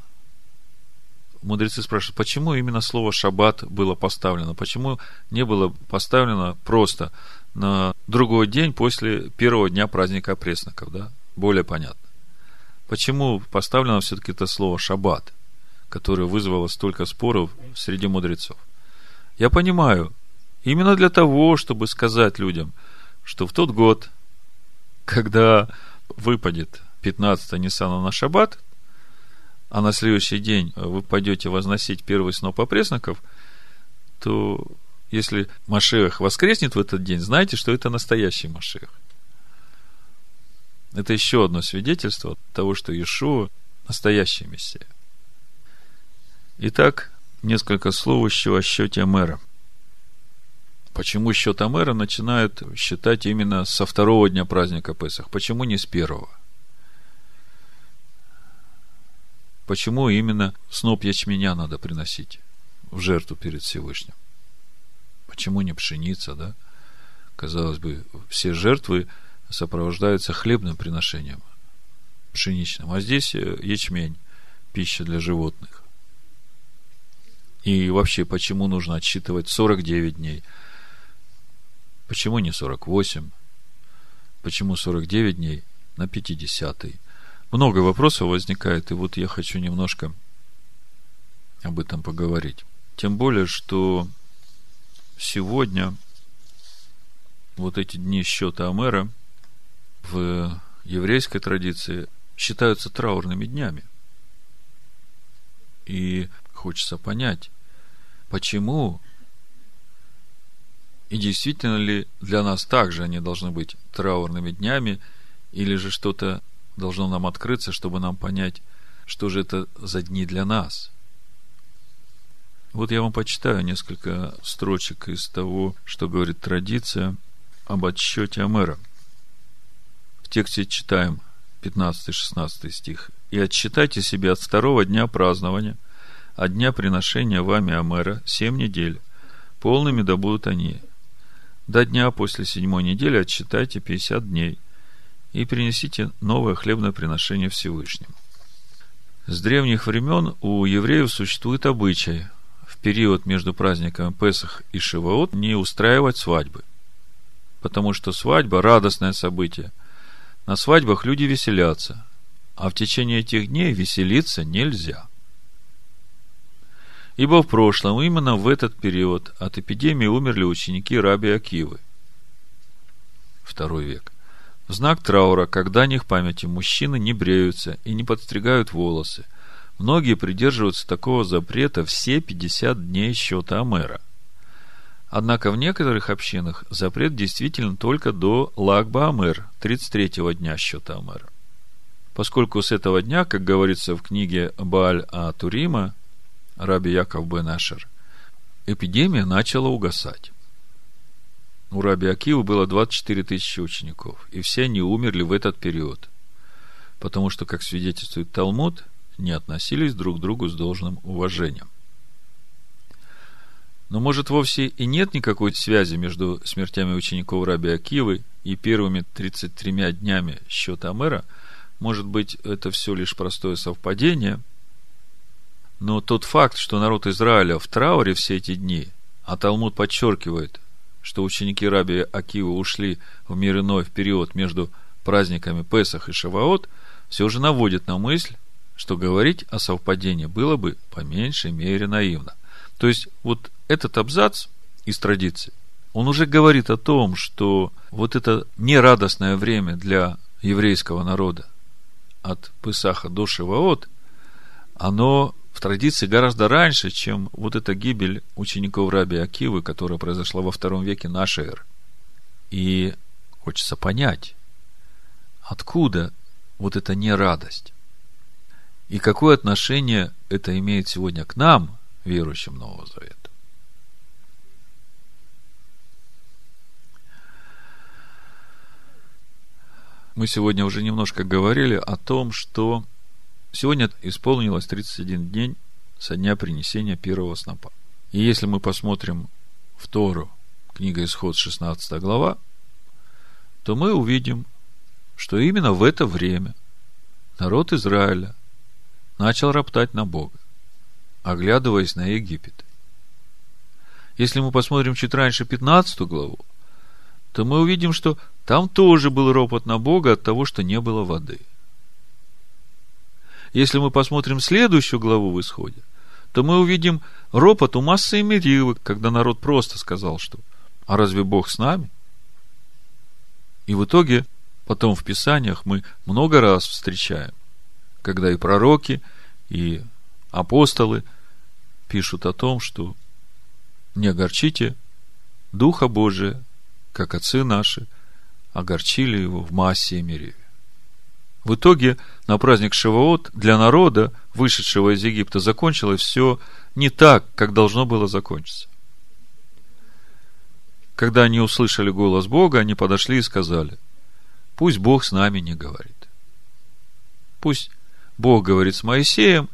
Мудрецы спрашивают, почему именно слово «шаббат» было поставлено? Почему не было поставлено просто на другой день после первого дня праздника пресноков, да? Более понятно. Почему поставлено все-таки это слово «шаббат», которое вызвало столько споров среди мудрецов? Я понимаю, именно для того, чтобы сказать людям, что в тот год когда выпадет 15 Ниссана на шаббат, а на следующий день вы пойдете возносить первый сноп опресноков, то если Машех воскреснет в этот день, знайте, что это настоящий Машех. Это еще одно свидетельство того, что Иешуа – настоящий Мессия. Итак, несколько слов еще о счете мэра – Почему счет Амера начинают считать именно со второго дня праздника Песах? Почему не с первого? Почему именно сноп ячменя надо приносить в жертву перед Всевышним? Почему не пшеница, да? Казалось бы, все жертвы сопровождаются хлебным приношением, пшеничным. А здесь э, ячмень, пища для животных. И вообще, почему нужно отсчитывать 49 дней – Почему не 48? Почему 49 дней на 50 -й? Много вопросов возникает, и вот я хочу немножко об этом поговорить. Тем более, что сегодня вот эти дни счета Амера в еврейской традиции считаются траурными днями. И хочется понять, почему и действительно ли для нас также они должны быть траурными днями, или же что-то должно нам открыться, чтобы нам понять, что же это за дни для нас. Вот я вам почитаю несколько строчек из того, что говорит традиция об отсчете Амера. Тексте читаем 15-16 стих. «И отсчитайте себе от второго дня празднования, от дня приношения вами Амера, семь недель. Полными да будут они, до дня после седьмой недели отсчитайте 50 дней и принесите новое хлебное приношение Всевышнему. С древних времен у евреев существует обычай в период между праздниками Песах и Шиваот не устраивать свадьбы. Потому что свадьба – радостное событие. На свадьбах люди веселятся, а в течение этих дней веселиться нельзя. Ибо в прошлом, именно в этот период, от эпидемии умерли ученики Раби Акивы. Второй век. В знак траура, когда них памяти мужчины не бреются и не подстригают волосы. Многие придерживаются такого запрета все 50 дней счета Амера. Однако в некоторых общинах запрет действительно только до Лагба Амер, 33-го дня счета Амера. Поскольку с этого дня, как говорится в книге Бааль А-Турима, Раби Яков бен Ашер, эпидемия начала угасать. У Раби Акивы было 24 тысячи учеников, и все они умерли в этот период, потому что, как свидетельствует Талмуд, не относились друг к другу с должным уважением. Но, может, вовсе и нет никакой связи между смертями учеников Раби Акивы и первыми 33 днями счета мэра. Может быть, это все лишь простое совпадение. Но тот факт, что народ Израиля в трауре все эти дни, а Талмуд подчеркивает, что ученики Раби Акивы ушли в мир иной в период между праздниками Песах и Шаваот, все же наводит на мысль, что говорить о совпадении было бы по меньшей мере наивно. То есть, вот этот абзац из традиции, он уже говорит о том, что вот это нерадостное время для еврейского народа от Песаха до Шиваот, оно в традиции гораздо раньше, чем вот эта гибель учеников Раби Акивы, которая произошла во втором веке нашей эры. И хочется понять, откуда вот эта нерадость? И какое отношение это имеет сегодня к нам, верующим Нового Завета? Мы сегодня уже немножко говорили о том, что сегодня исполнилось 31 день со дня принесения первого снопа. И если мы посмотрим в Тору, книга Исход, 16 глава, то мы увидим, что именно в это время народ Израиля начал роптать на Бога, оглядываясь на Египет. Если мы посмотрим чуть раньше 15 главу, то мы увидим, что там тоже был ропот на Бога от того, что не было воды. Если мы посмотрим следующую главу в Исходе, то мы увидим ропот у массы и Меривы, когда народ просто сказал, что «А разве Бог с нами?» И в итоге потом в Писаниях мы много раз встречаем, когда и пророки, и апостолы пишут о том, что не огорчите Духа Божия, как отцы наши огорчили его в массе и Мереве. В итоге на праздник Шивоот для народа, вышедшего из Египта, закончилось все не так, как должно было закончиться. Когда они услышали голос Бога, они подошли и сказали – Пусть Бог с нами не говорит. Пусть Бог говорит с Моисеем,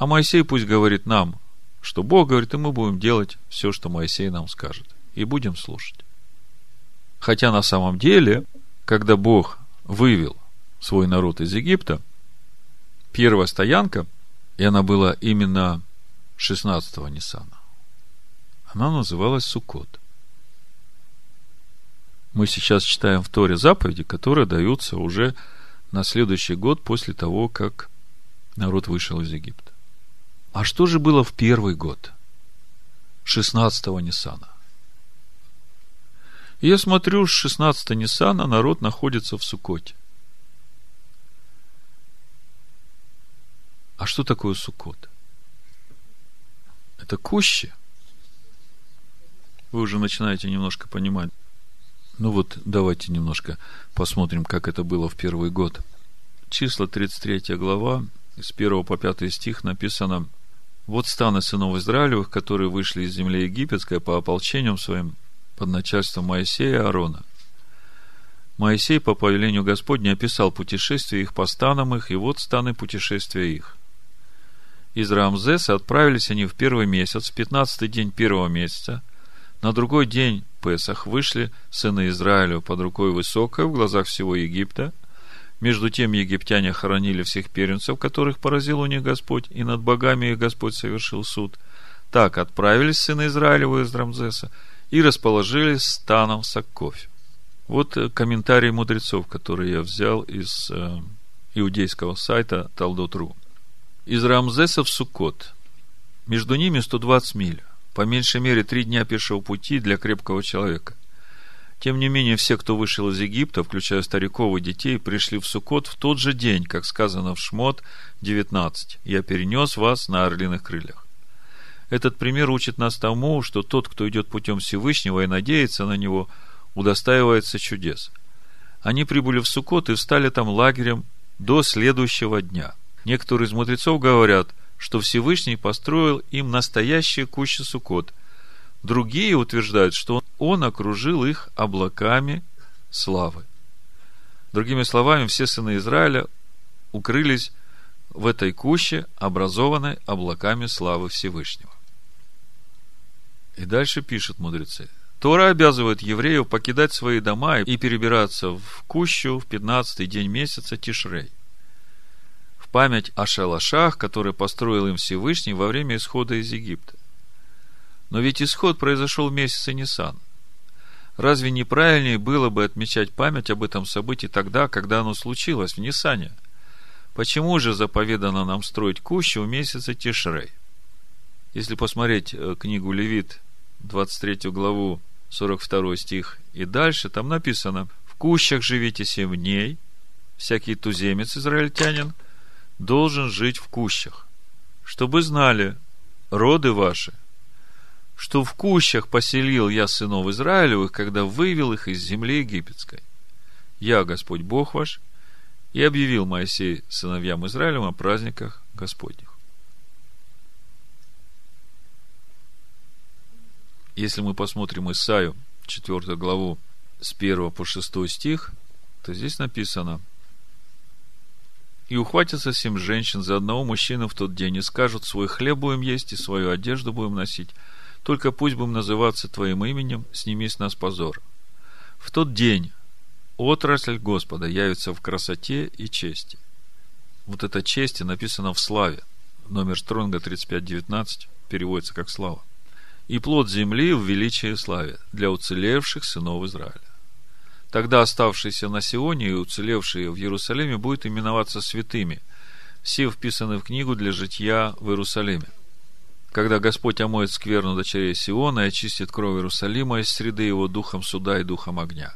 а Моисей пусть говорит нам, что Бог говорит, и мы будем делать все, что Моисей нам скажет. И будем слушать. Хотя на самом деле, когда Бог вывел свой народ из Египта, первая стоянка, и она была именно 16-го Ниссана, она называлась Суккот мы сейчас читаем в Торе заповеди, которые даются уже на следующий год после того, как народ вышел из Египта. А что же было в первый год? 16-го Ниссана. Я смотрю, с 16 Ниссана народ находится в Сукоте. А что такое Сукот? Это кущи. Вы уже начинаете немножко понимать. Ну вот, давайте немножко посмотрим, как это было в первый год. Числа 33 глава, с 1 по 5 стих написано «Вот станы сынов Израилевых, которые вышли из земли египетской по ополчениям своим под начальством Моисея и Аарона. Моисей по повелению Господня описал путешествие их по станам их, и вот станы путешествия их. Из Рамзеса отправились они в первый месяц, пятнадцатый день первого месяца, на другой день Песах вышли сыны Израиля под рукой высокой в глазах всего Египта. Между тем египтяне хоронили всех первенцев, которых поразил у них Господь, и над богами их Господь совершил суд. Так отправились сыны Израилева из Рамзеса и расположились станом в Саккофе. Вот э, комментарий мудрецов, который я взял из э, иудейского сайта Талдот.ру. Из Рамзеса в Суккот. Между ними 120 миль по меньшей мере три дня пешего пути для крепкого человека. Тем не менее, все, кто вышел из Египта, включая стариков и детей, пришли в Сукот в тот же день, как сказано в Шмот 19. «Я перенес вас на орлиных крыльях». Этот пример учит нас тому, что тот, кто идет путем Всевышнего и надеется на него, удостаивается чудес. Они прибыли в Сукот и встали там лагерем до следующего дня. Некоторые из мудрецов говорят – что Всевышний построил им настоящие кущи Сукот. Другие утверждают, что он окружил их облаками славы. Другими словами, все сыны Израиля укрылись в этой куще, образованной облаками славы Всевышнего. И дальше пишут мудрецы. Тора обязывает евреев покидать свои дома и перебираться в Кущу в 15-й день месяца Тишрей. В память о шалашах, которые построил им Всевышний во время исхода из Египта. Но ведь исход произошел в месяце Нисан. Разве неправильнее было бы отмечать память об этом событии тогда, когда оно случилось, в Нисане? Почему же заповедано нам строить кущу в месяце Тишрей? Если посмотреть э, книгу Левит, 23 главу, 42 стих и дальше, там написано, в кущах живите семь дней, всякий туземец, израильтянин, должен жить в кущах, чтобы знали роды ваши, что в кущах поселил я сынов Израилевых, когда вывел их из земли египетской. Я, Господь Бог ваш, и объявил Моисей сыновьям Израилевым о праздниках Господних. Если мы посмотрим Исаию, 4 главу, с 1 по 6 стих, то здесь написано «И ухватятся семь женщин за одного мужчину в тот день, и скажут, свой хлеб будем есть, и свою одежду будем носить, только пусть будем называться Твоим именем, сними с нас позор. В тот день отрасль Господа явится в красоте и чести». Вот эта честь написана в славе. Номер Стронга 3519 переводится как слава и плод земли в величии и славе для уцелевших сынов Израиля. Тогда оставшиеся на Сионе и уцелевшие в Иерусалиме будут именоваться святыми, все вписаны в книгу для житья в Иерусалиме. Когда Господь омоет скверну дочерей Сиона и очистит кровь Иерусалима из среды его духом суда и духом огня.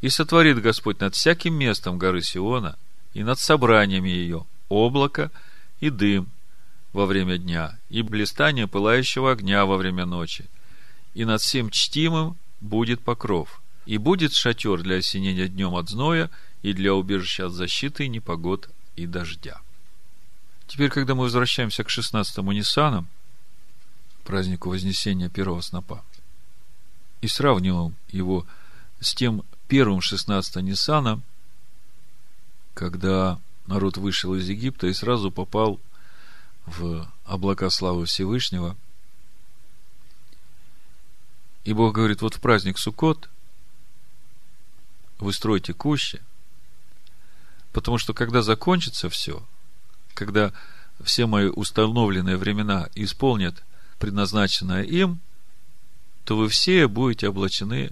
И сотворит Господь над всяким местом горы Сиона и над собраниями ее облако и дым, во время дня, и блистание пылающего огня во время ночи. И над всем чтимым будет покров, и будет шатер для осенения днем от зноя и для убежища от защиты, непогод и дождя. Теперь, когда мы возвращаемся к 16-му Ниссану, празднику Вознесения первого снопа, и сравниваем его с тем первым 16 Ниссана, когда народ вышел из Египта и сразу попал в облака славы Всевышнего. И Бог говорит, вот в праздник Суккот вы строите кущи, потому что когда закончится все, когда все мои установленные времена исполнят предназначенное им, то вы все будете облачены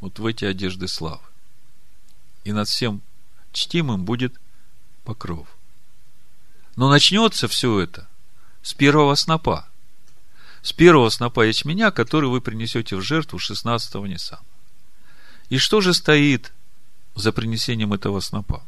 вот в эти одежды славы. И над всем чтимым будет покров – но начнется все это с первого снопа. С первого снопа ячменя, который вы принесете в жертву 16-го Ниссана. И что же стоит за принесением этого снопа?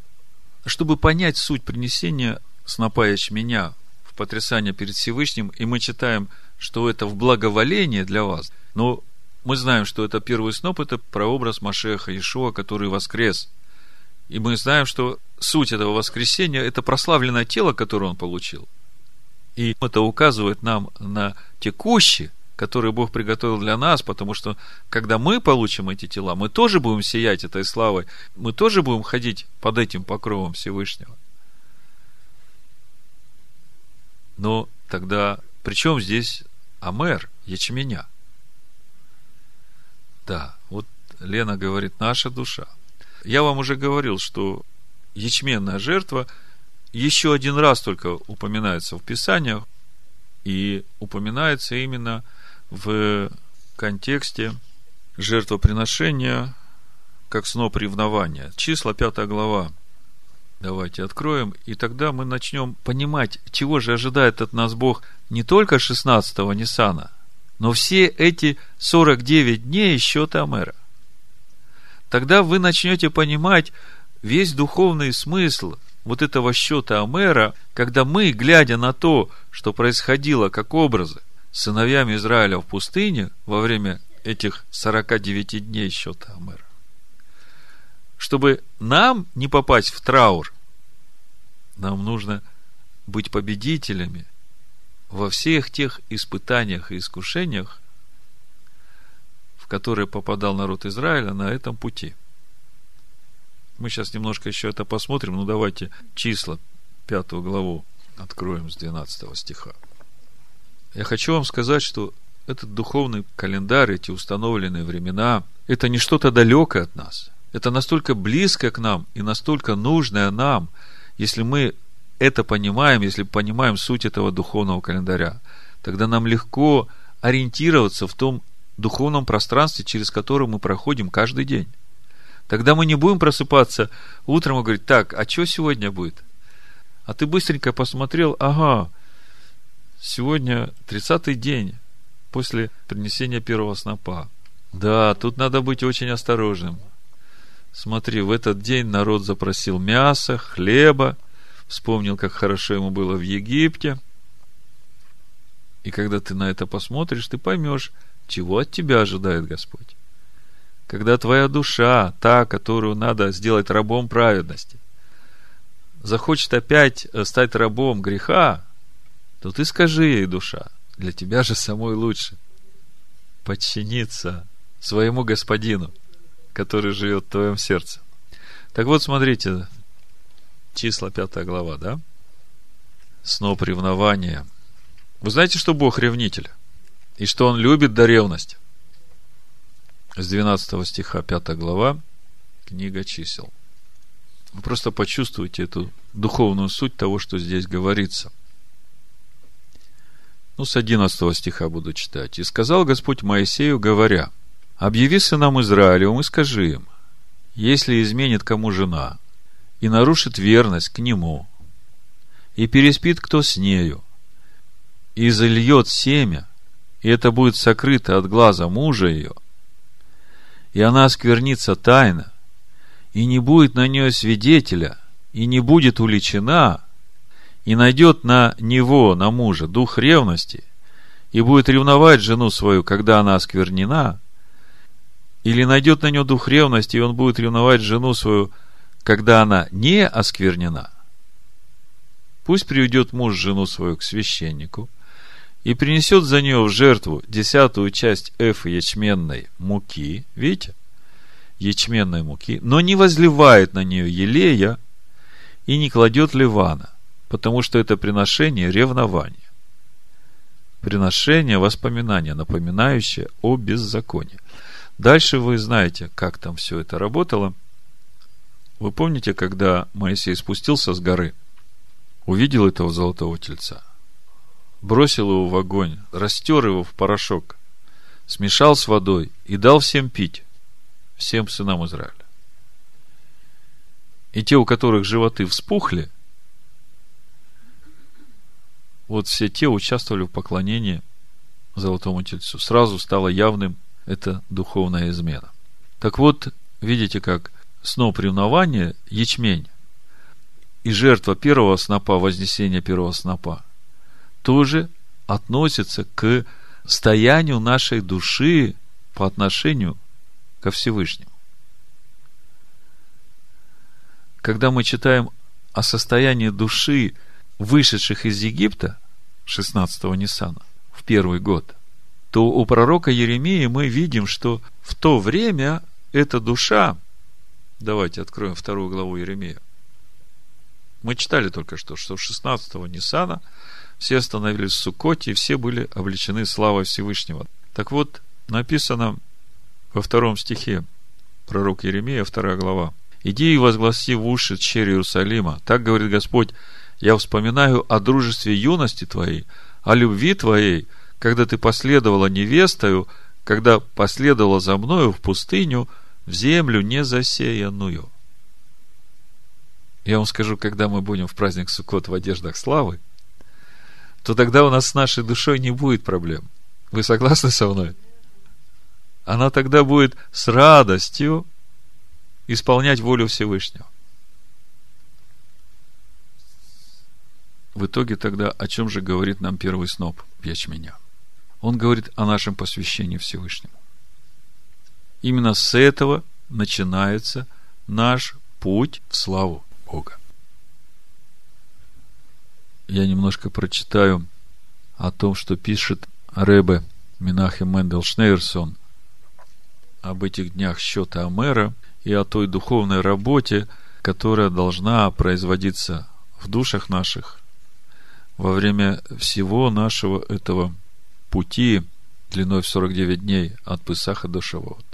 Чтобы понять суть принесения снопа ячменя в потрясание перед Всевышним, и мы читаем, что это в благоволение для вас, но мы знаем, что это первый сноп, это прообраз Машеха Иешуа, который воскрес. И мы знаем, что суть этого воскресения – это прославленное тело, которое он получил. И это указывает нам на те кущи, которые Бог приготовил для нас, потому что, когда мы получим эти тела, мы тоже будем сиять этой славой, мы тоже будем ходить под этим покровом Всевышнего. Но тогда, при чем здесь Амер, ячменя? Да, вот Лена говорит, наша душа. Я вам уже говорил, что ячменная жертва еще один раз только упоминается в Писаниях, и упоминается именно в контексте жертвоприношения как сноп ревнования. Числа 5 глава. Давайте откроем, и тогда мы начнем понимать, чего же ожидает от нас Бог не только 16-го Ниссана, но все эти 49 дней счета Амера. Тогда вы начнете понимать, весь духовный смысл вот этого счета Амера, когда мы, глядя на то, что происходило как образы с сыновьями Израиля в пустыне во время этих 49 дней счета Амера, чтобы нам не попасть в траур, нам нужно быть победителями во всех тех испытаниях и искушениях, в которые попадал народ Израиля на этом пути – мы сейчас немножко еще это посмотрим, но давайте числа, пятую главу, откроем с 12 стиха. Я хочу вам сказать, что этот духовный календарь, эти установленные времена, это не что-то далекое от нас. Это настолько близко к нам и настолько нужное нам, если мы это понимаем, если понимаем суть этого духовного календаря, тогда нам легко ориентироваться в том духовном пространстве, через которое мы проходим каждый день. Тогда мы не будем просыпаться утром и говорить, так, а что сегодня будет? А ты быстренько посмотрел, ага, сегодня 30-й день после принесения первого снопа. Да, тут надо быть очень осторожным. Смотри, в этот день народ запросил мяса, хлеба, вспомнил, как хорошо ему было в Египте. И когда ты на это посмотришь, ты поймешь, чего от тебя ожидает Господь. Когда твоя душа, та, которую надо сделать рабом праведности, захочет опять э, стать рабом греха, то ты скажи ей, душа, для тебя же самой лучше подчиниться своему господину, который живет в твоем сердце. Так вот, смотрите, числа 5 глава, да? Сноп ревнования. Вы знаете, что Бог ревнитель? И что Он любит до ревности? С 12 стиха 5 глава, книга чисел. Вы просто почувствуете эту духовную суть того, что здесь говорится. Ну, с 11 стиха буду читать. «И сказал Господь Моисею, говоря, «Объяви сынам Израилевым и скажи им, если изменит кому жена, и нарушит верность к нему, и переспит кто с нею, и зальет семя, и это будет сокрыто от глаза мужа ее, и она осквернится тайно, и не будет на нее свидетеля, и не будет уличена, и найдет на него, на мужа, дух ревности, и будет ревновать жену свою, когда она осквернена, или найдет на нее дух ревности, и он будет ревновать жену свою, когда она не осквернена, пусть приведет муж жену свою к священнику и принесет за нее в жертву десятую часть эфы ячменной муки, видите, ячменной муки, но не возливает на нее елея и не кладет ливана, потому что это приношение ревнования. Приношение воспоминания, напоминающее о беззаконии. Дальше вы знаете, как там все это работало – вы помните, когда Моисей спустился с горы, увидел этого золотого тельца, бросил его в огонь, растер его в порошок, смешал с водой и дал всем пить, всем сынам Израиля. И те, у которых животы вспухли, вот все те участвовали в поклонении золотому тельцу. Сразу стало явным это духовная измена. Так вот, видите, как сноп ревнования, ячмень, и жертва первого снопа, вознесения первого снопа, тоже относится к стоянию нашей души по отношению ко Всевышнему. Когда мы читаем о состоянии души вышедших из Египта 16-го Ниссана в первый год, то у пророка Еремии мы видим, что в то время эта душа Давайте откроем вторую главу Еремея. Мы читали только что, что 16-го Ниссана все остановились в Сукоте, и все были обличены славой Всевышнего. Так вот, написано во втором стихе пророк Еремея, вторая глава. «Иди и возгласи в уши черь Иерусалима. Так говорит Господь, я вспоминаю о дружестве юности твоей, о любви твоей, когда ты последовала невестою, когда последовала за мною в пустыню – в землю не засеянную. Я вам скажу, когда мы будем в праздник Суккот в одеждах славы, то тогда у нас с нашей душой не будет проблем. Вы согласны со мной? Она тогда будет с радостью исполнять волю Всевышнего. В итоге тогда о чем же говорит нам первый сноп ячменя? Он говорит о нашем посвящении Всевышнему. Именно с этого начинается наш путь в славу Бога. Я немножко прочитаю о том, что пишет Ребе Минахем Мендел Шнейрсон об этих днях счета Амера и о той духовной работе, которая должна производиться в душах наших во время всего нашего этого пути длиной в 49 дней от Пысаха до Шавот.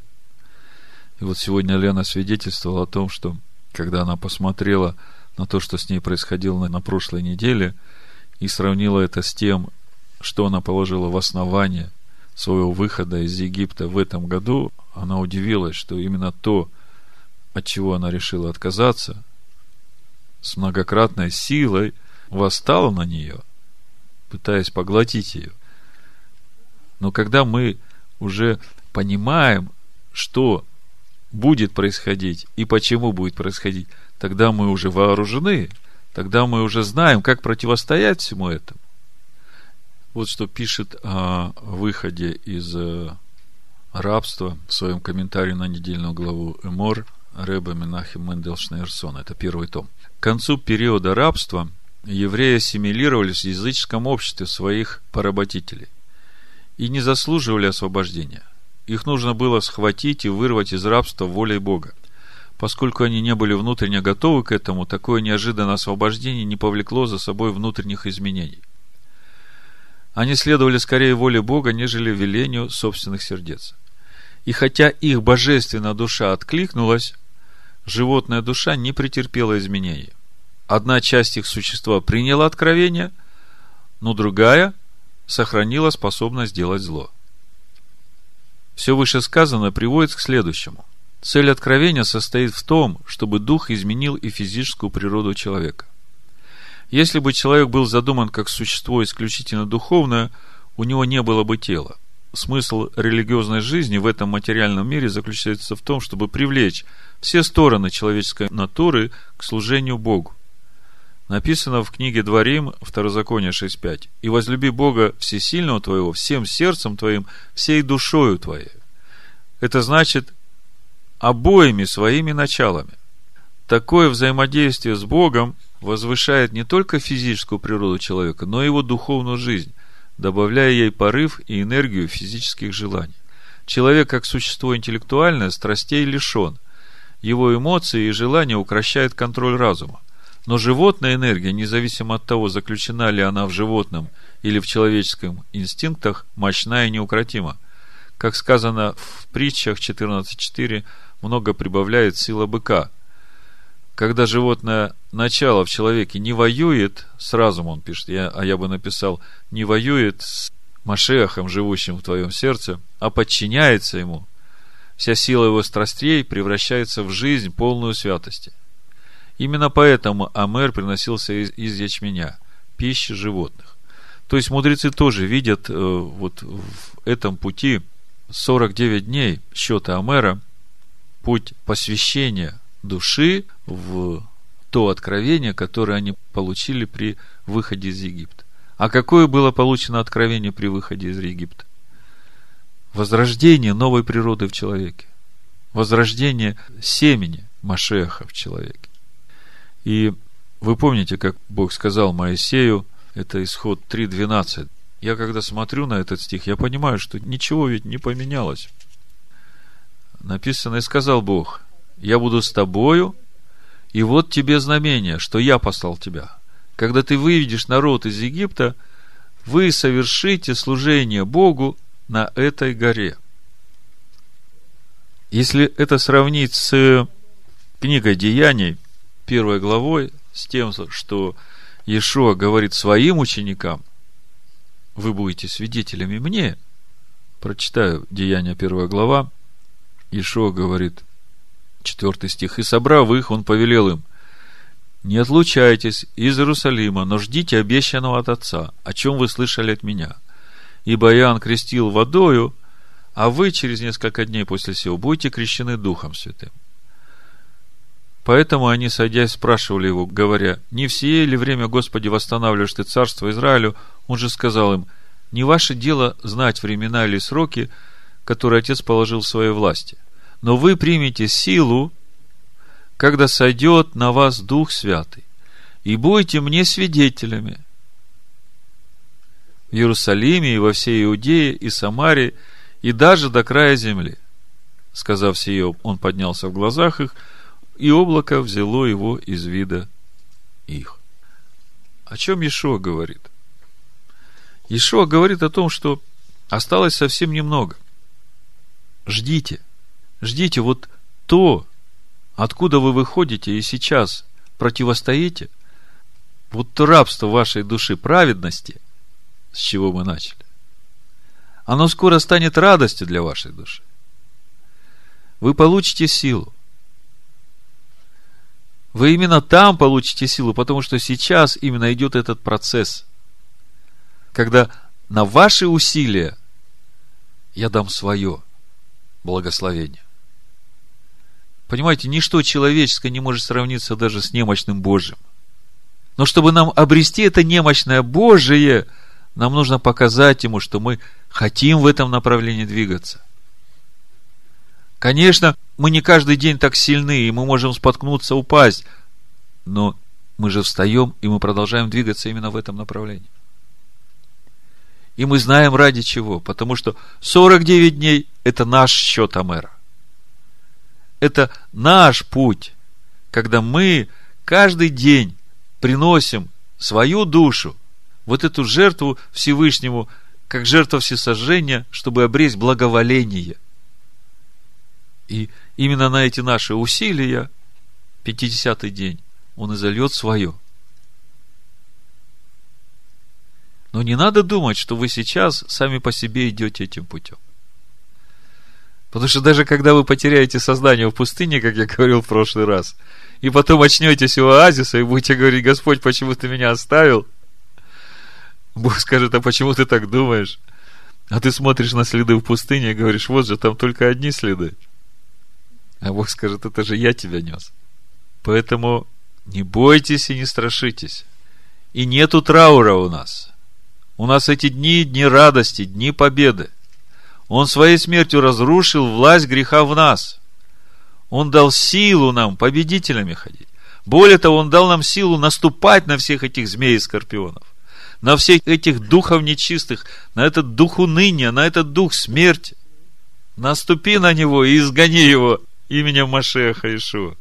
И вот сегодня Лена свидетельствовала о том, что когда она посмотрела на то, что с ней происходило на прошлой неделе, и сравнила это с тем, что она положила в основание своего выхода из Египта в этом году, она удивилась, что именно то, от чего она решила отказаться, с многократной силой восстало на нее, пытаясь поглотить ее. Но когда мы уже понимаем, что будет происходить и почему будет происходить, тогда мы уже вооружены, тогда мы уже знаем, как противостоять всему этому. Вот что пишет о выходе из э, рабства в своем комментарии на недельную главу Эмор Рэба Менахим Мендел. Это первый том. К концу периода рабства евреи ассимилировались в языческом обществе своих поработителей и не заслуживали освобождения. Их нужно было схватить и вырвать из рабства волей Бога. Поскольку они не были внутренне готовы к этому, такое неожиданное освобождение не повлекло за собой внутренних изменений. Они следовали скорее воле Бога, нежели велению собственных сердец. И хотя их божественная душа откликнулась, животная душа не претерпела изменений. Одна часть их существа приняла откровение, но другая сохранила способность делать зло. Все вышесказанное приводит к следующему. Цель откровения состоит в том, чтобы дух изменил и физическую природу человека. Если бы человек был задуман как существо исключительно духовное, у него не было бы тела. Смысл религиозной жизни в этом материальном мире заключается в том, чтобы привлечь все стороны человеческой натуры к служению Богу. Написано в книге Дворим, Второзаконие 6.5. «И возлюби Бога всесильного твоего всем сердцем твоим, всей душою твоей». Это значит обоими своими началами. Такое взаимодействие с Богом возвышает не только физическую природу человека, но и его духовную жизнь, добавляя ей порыв и энергию физических желаний. Человек, как существо интеллектуальное, страстей лишен. Его эмоции и желания укращают контроль разума. Но животная энергия, независимо от того, заключена ли она в животном или в человеческом инстинктах, мощна и неукротима. Как сказано в притчах 14.4, много прибавляет сила быка. Когда животное начало в человеке не воюет с разумом, пишет, я, а я бы написал, не воюет с Машехом, живущим в твоем сердце, а подчиняется ему, вся сила его страстей превращается в жизнь, полную святости. Именно поэтому Амер приносился из, из ячменя, пищи животных. То есть мудрецы тоже видят э, вот в этом пути 49 дней счета Амера, путь посвящения души в то откровение, которое они получили при выходе из Египта. А какое было получено откровение при выходе из Египта? Возрождение новой природы в человеке. Возрождение семени Машеха в человеке. И вы помните, как Бог сказал Моисею, это исход 3.12. Я когда смотрю на этот стих, я понимаю, что ничего ведь не поменялось. Написано, и сказал Бог, я буду с тобою, и вот тебе знамение, что я послал тебя. Когда ты выведешь народ из Египта, вы совершите служение Богу на этой горе. Если это сравнить с книгой Деяний, первой главой с тем, что Иешуа говорит своим ученикам, вы будете свидетелями мне. Прочитаю Деяния первая глава. Иешуа говорит, четвертый стих, и собрав их, он повелел им, не отлучайтесь из Иерусалима, но ждите обещанного от Отца, о чем вы слышали от меня. Ибо Иоанн крестил водою, а вы через несколько дней после сего будете крещены Духом Святым. Поэтому они, садясь, спрашивали его, говоря, «Не в ли время, Господи, восстанавливаешь ты царство Израилю?» Он же сказал им, «Не ваше дело знать времена или сроки, которые Отец положил в своей власти, но вы примете силу, когда сойдет на вас Дух Святый, и будете мне свидетелями в Иерусалиме и во всей Иудее и Самаре, и даже до края земли». Сказав сие, он поднялся в глазах их – и облако взяло его из вида их. О чем Ишуа говорит? Ишуа говорит о том, что Осталось совсем немного. Ждите. Ждите вот то, откуда вы выходите и сейчас противостоите, вот то рабство вашей души праведности, с чего мы начали, оно скоро станет радостью для вашей души. Вы получите силу. Вы именно там получите силу, потому что сейчас именно идет этот процесс, когда на ваши усилия я дам свое благословение. Понимаете, ничто человеческое не может сравниться даже с немощным Божьим. Но чтобы нам обрести это немощное Божие, нам нужно показать ему, что мы хотим в этом направлении двигаться. Конечно, мы не каждый день так сильны, и мы можем споткнуться, упасть, но мы же встаем, и мы продолжаем двигаться именно в этом направлении. И мы знаем ради чего, потому что 49 дней – это наш счет Амера. Это наш путь, когда мы каждый день приносим свою душу, вот эту жертву Всевышнему, как жертва всесожжения, чтобы обрезть благоволение. И именно на эти наши усилия, 50-й день, он и зальет свое. Но не надо думать, что вы сейчас сами по себе идете этим путем. Потому что даже когда вы потеряете сознание в пустыне, как я говорил в прошлый раз, и потом очнетесь у оазиса и будете говорить, Господь, почему ты меня оставил? Бог скажет, а почему ты так думаешь? А ты смотришь на следы в пустыне и говоришь, вот же, там только одни следы. А Бог скажет, это же я тебя нес. Поэтому не бойтесь и не страшитесь. И нету траура у нас. У нас эти дни – дни радости, дни победы. Он своей смертью разрушил власть греха в нас. Он дал силу нам победителями ходить. Более того, Он дал нам силу наступать на всех этих змей и скорпионов, на всех этих духов нечистых, на этот дух уныния, на этот дух смерти. Наступи на него и изгони его именем Машеха Ишуа.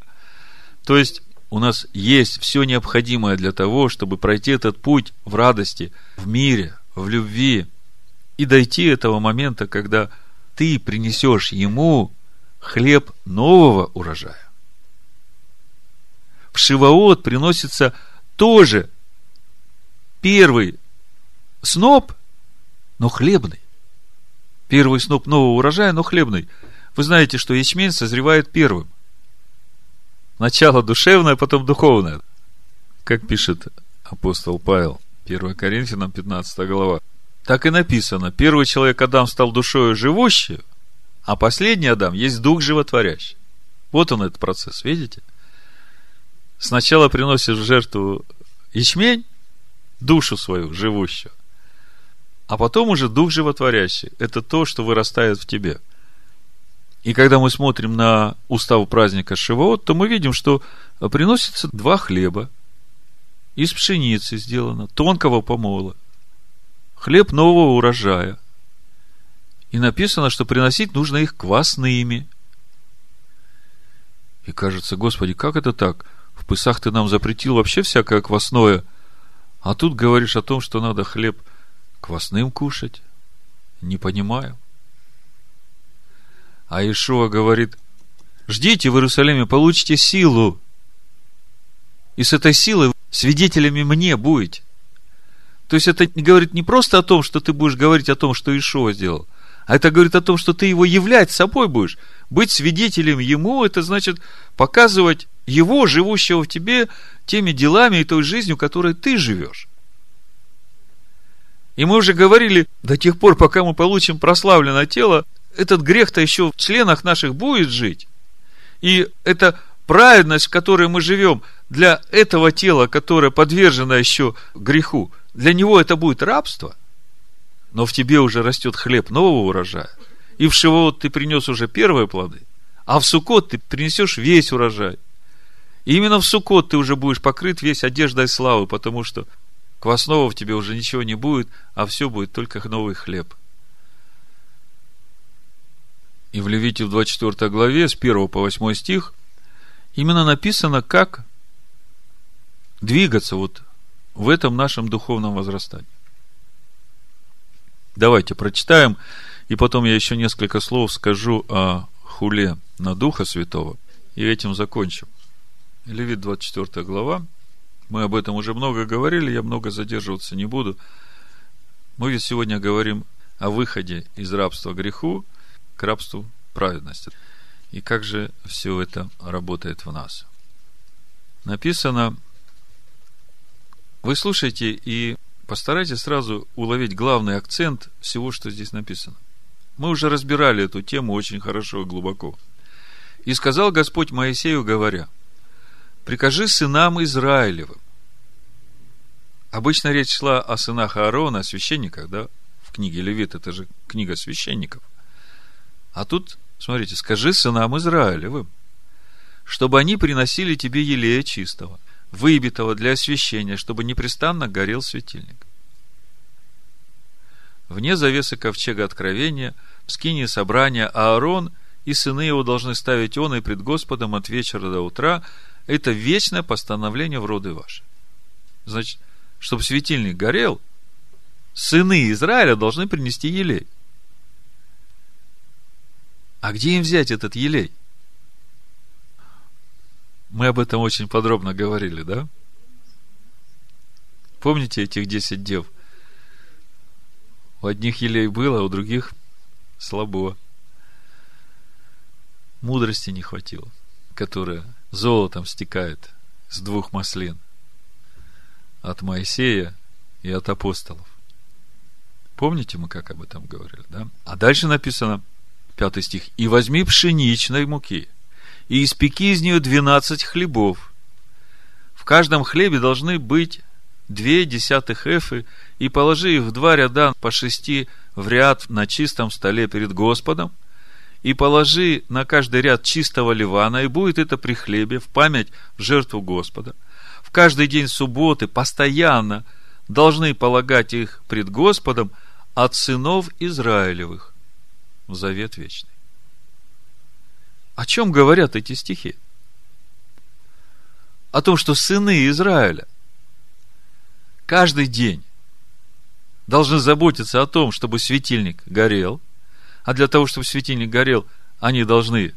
То есть, у нас есть все необходимое для того, чтобы пройти этот путь в радости, в мире, в любви и дойти этого момента, когда ты принесешь ему хлеб нового урожая. В Шиваот приносится тоже первый сноп, но хлебный. Первый сноп нового урожая, но хлебный. Вы знаете, что ячмень созревает первым – Начало душевное, потом духовное. Как пишет апостол Павел, 1 Коринфянам 15 глава. Так и написано, первый человек Адам стал душою живущей, а последний Адам есть дух животворящий. Вот он этот процесс, видите? Сначала приносишь в жертву ячмень, душу свою живущую, а потом уже дух животворящий. Это то, что вырастает в тебе – и когда мы смотрим на устав праздника Шивоот, то мы видим, что приносится два хлеба из пшеницы сделано, тонкого помола, хлеб нового урожая. И написано, что приносить нужно их квасными. И кажется, Господи, как это так? В Пысах ты нам запретил вообще всякое квасное, а тут говоришь о том, что надо хлеб квасным кушать. Не понимаю. А Ишуа говорит, ждите в Иерусалиме, получите силу. И с этой силой свидетелями мне будете. То есть это говорит не просто о том, что ты будешь говорить о том, что Ишуа сделал, а это говорит о том, что ты его являть собой будешь. Быть свидетелем ему, это значит показывать его, живущего в тебе, теми делами и той жизнью, которой ты живешь. И мы уже говорили, до тех пор, пока мы получим прославленное тело, этот грех-то еще в членах наших будет жить. И эта праведность, в которой мы живем, для этого тела, которое подвержено еще греху, для него это будет рабство. Но в тебе уже растет хлеб нового урожая. И в Шивот ты принес уже первые плоды. А в Сукот ты принесешь весь урожай. И именно в Сукот ты уже будешь покрыт весь одеждой славы, потому что квасного в тебе уже ничего не будет, а все будет только новый хлеб. И в Левите в 24 главе с 1 по 8 стих именно написано, как двигаться вот в этом нашем духовном возрастании. Давайте прочитаем, и потом я еще несколько слов скажу о хуле на Духа Святого, и этим закончим. Левит 24 глава. Мы об этом уже много говорили, я много задерживаться не буду. Мы ведь сегодня говорим о выходе из рабства греху к рабству праведности. И как же все это работает в нас? Написано, вы слушайте и постарайтесь сразу уловить главный акцент всего, что здесь написано. Мы уже разбирали эту тему очень хорошо и глубоко. И сказал Господь Моисею, говоря, «Прикажи сынам Израилевым». Обычно речь шла о сынах Аарона, о священниках, да? В книге Левит, это же книга священников. А тут, смотрите, скажи сынам Израилевым, чтобы они приносили тебе елея чистого, выбитого для освящения, чтобы непрестанно горел светильник. Вне завесы ковчега откровения, в скине собрания Аарон и сыны его должны ставить он и пред Господом от вечера до утра. Это вечное постановление в роды ваши. Значит, чтобы светильник горел, сыны Израиля должны принести елей. А где им взять этот елей? Мы об этом очень подробно говорили, да? Помните этих десять дев? У одних елей было, а у других слабо. Мудрости не хватило, которая золотом стекает с двух маслин. От Моисея и от апостолов. Помните, мы как об этом говорили, да? А дальше написано, пятый стих, «И возьми пшеничной муки, и испеки из нее двенадцать хлебов. В каждом хлебе должны быть две десятых эфы, и положи их в два ряда по шести в ряд на чистом столе перед Господом, и положи на каждый ряд чистого ливана, и будет это при хлебе в память в жертву Господа. В каждый день субботы постоянно должны полагать их пред Господом от сынов Израилевых в завет вечный. О чем говорят эти стихи? О том, что сыны Израиля каждый день должны заботиться о том, чтобы светильник горел, а для того, чтобы светильник горел, они должны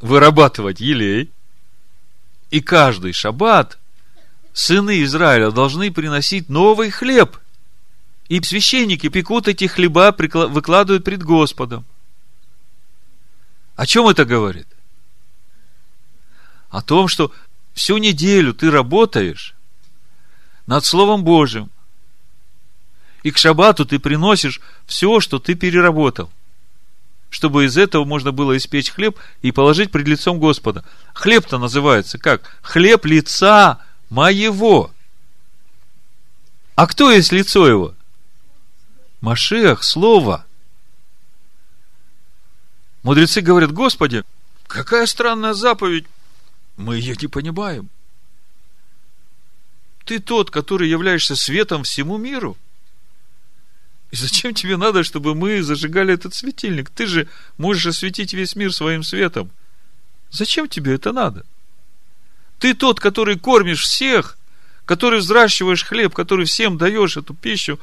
вырабатывать елей, и каждый шаббат сыны Израиля должны приносить новый хлеб. И священники пекут эти хлеба, выкладывают пред Господом. О чем это говорит? О том, что всю неделю ты работаешь над Словом Божьим, и к шабату ты приносишь все, что ты переработал, чтобы из этого можно было испечь хлеб и положить пред лицом Господа. Хлеб-то называется как? Хлеб лица моего. А кто есть лицо его? Машех, Слово. Мудрецы говорят, Господи, какая странная заповедь, мы ее не понимаем. Ты тот, который являешься светом всему миру – и зачем тебе надо, чтобы мы зажигали этот светильник? Ты же можешь осветить весь мир своим светом. Зачем тебе это надо? Ты тот, который кормишь всех, который взращиваешь хлеб, который всем даешь эту пищу.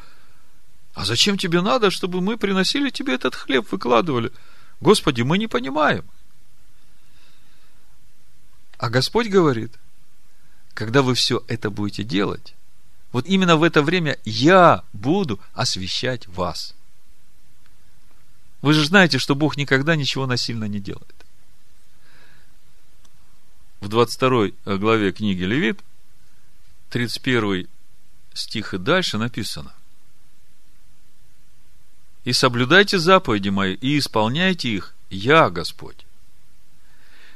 А зачем тебе надо, чтобы мы приносили тебе этот хлеб, выкладывали? Господи, мы не понимаем. А Господь говорит, когда вы все это будете делать, вот именно в это время я буду освещать вас. Вы же знаете, что Бог никогда ничего насильно не делает. В 22 главе книги Левит, 31 стих и дальше написано. «И соблюдайте заповеди мои, и исполняйте их, я Господь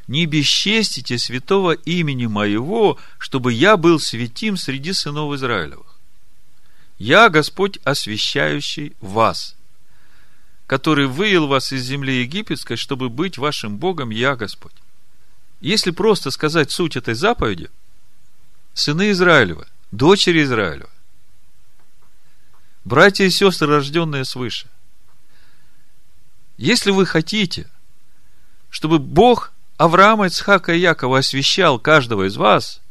не бесчестите святого имени моего, чтобы я был святим среди сынов Израилевых. Я Господь, освящающий вас, который вывел вас из земли египетской, чтобы быть вашим Богом, я Господь. Если просто сказать суть этой заповеди, сыны Израилева, дочери Израилева, братья и сестры, рожденные свыше, если вы хотите, чтобы Бог Авраама, Ицхака и Якова освящал каждого из вас,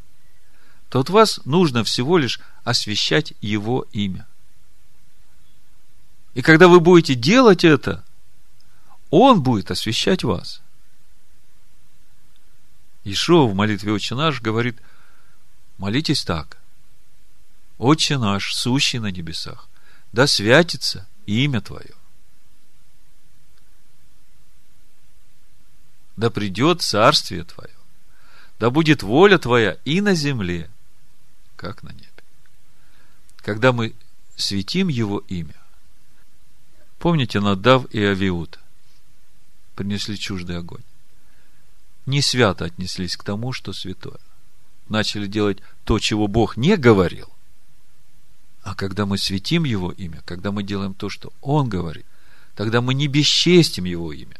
то от вас нужно всего лишь освящать его имя. И когда вы будете делать это, Он будет освещать вас. Ишо в молитве «Отче наш» говорит, молитесь так. «Отче наш, сущий на небесах, да святится имя Твое. Да придет царствие Твое. Да будет воля Твоя и на земле, как на небе. Когда мы светим Его имя, помните Надав и Авиуд принесли чуждый огонь не свято отнеслись к тому, что святое. Начали делать то, чего Бог не говорил. А когда мы светим Его имя, когда мы делаем то, что Он говорит, тогда мы не бесчестим Его имя.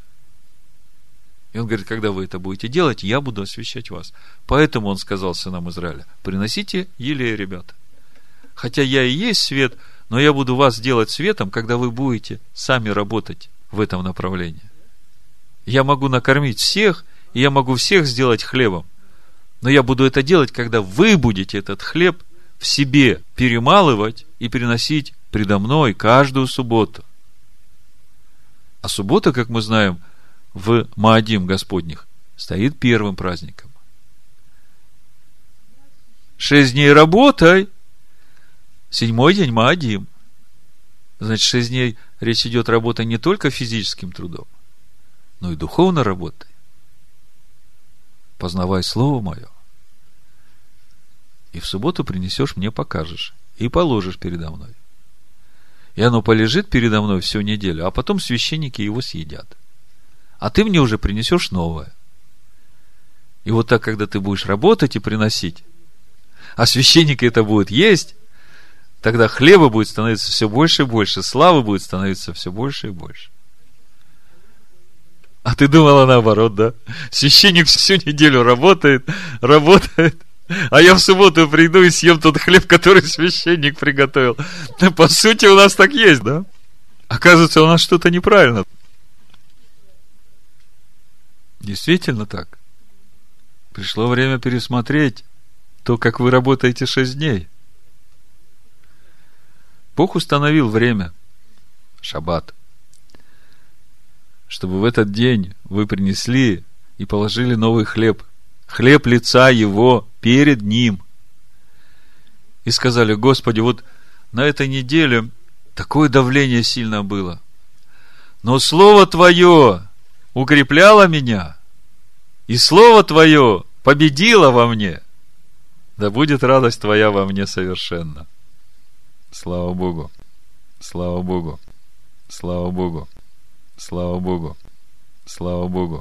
И он говорит, когда вы это будете делать, я буду освещать вас. Поэтому он сказал сынам Израиля, приносите елея, ребята. Хотя я и есть свет, но я буду вас делать светом, когда вы будете сами работать в этом направлении. Я могу накормить всех, и я могу всех сделать хлебом. Но я буду это делать, когда вы будете этот хлеб в себе перемалывать и приносить предо мной каждую субботу. А суббота, как мы знаем, в Маадим Господних стоит первым праздником. Шесть дней работай, седьмой день Маадим. Значит, шесть дней речь идет работа не только физическим трудом, но и духовной работой познавай Слово Мое. И в субботу принесешь мне, покажешь, и положишь передо мной. И оно полежит передо мной всю неделю, а потом священники его съедят. А ты мне уже принесешь новое. И вот так, когда ты будешь работать и приносить, а священники это будут есть, тогда хлеба будет становиться все больше и больше, славы будет становиться все больше и больше. А ты думала наоборот, да? Священник всю неделю работает, работает, а я в субботу приду и съем тот хлеб, который священник приготовил. По сути, у нас так есть, да? Оказывается, у нас что-то неправильно. Действительно так. Пришло время пересмотреть то, как вы работаете шесть дней. Бог установил время. Шаббат чтобы в этот день вы принесли и положили новый хлеб, хлеб лица его перед ним. И сказали, Господи, вот на этой неделе такое давление сильно было. Но Слово Твое укрепляло меня, и Слово Твое победило во мне. Да будет радость Твоя во мне совершенно. Слава Богу! Слава Богу! Слава Богу! Слава Богу! Слава Богу!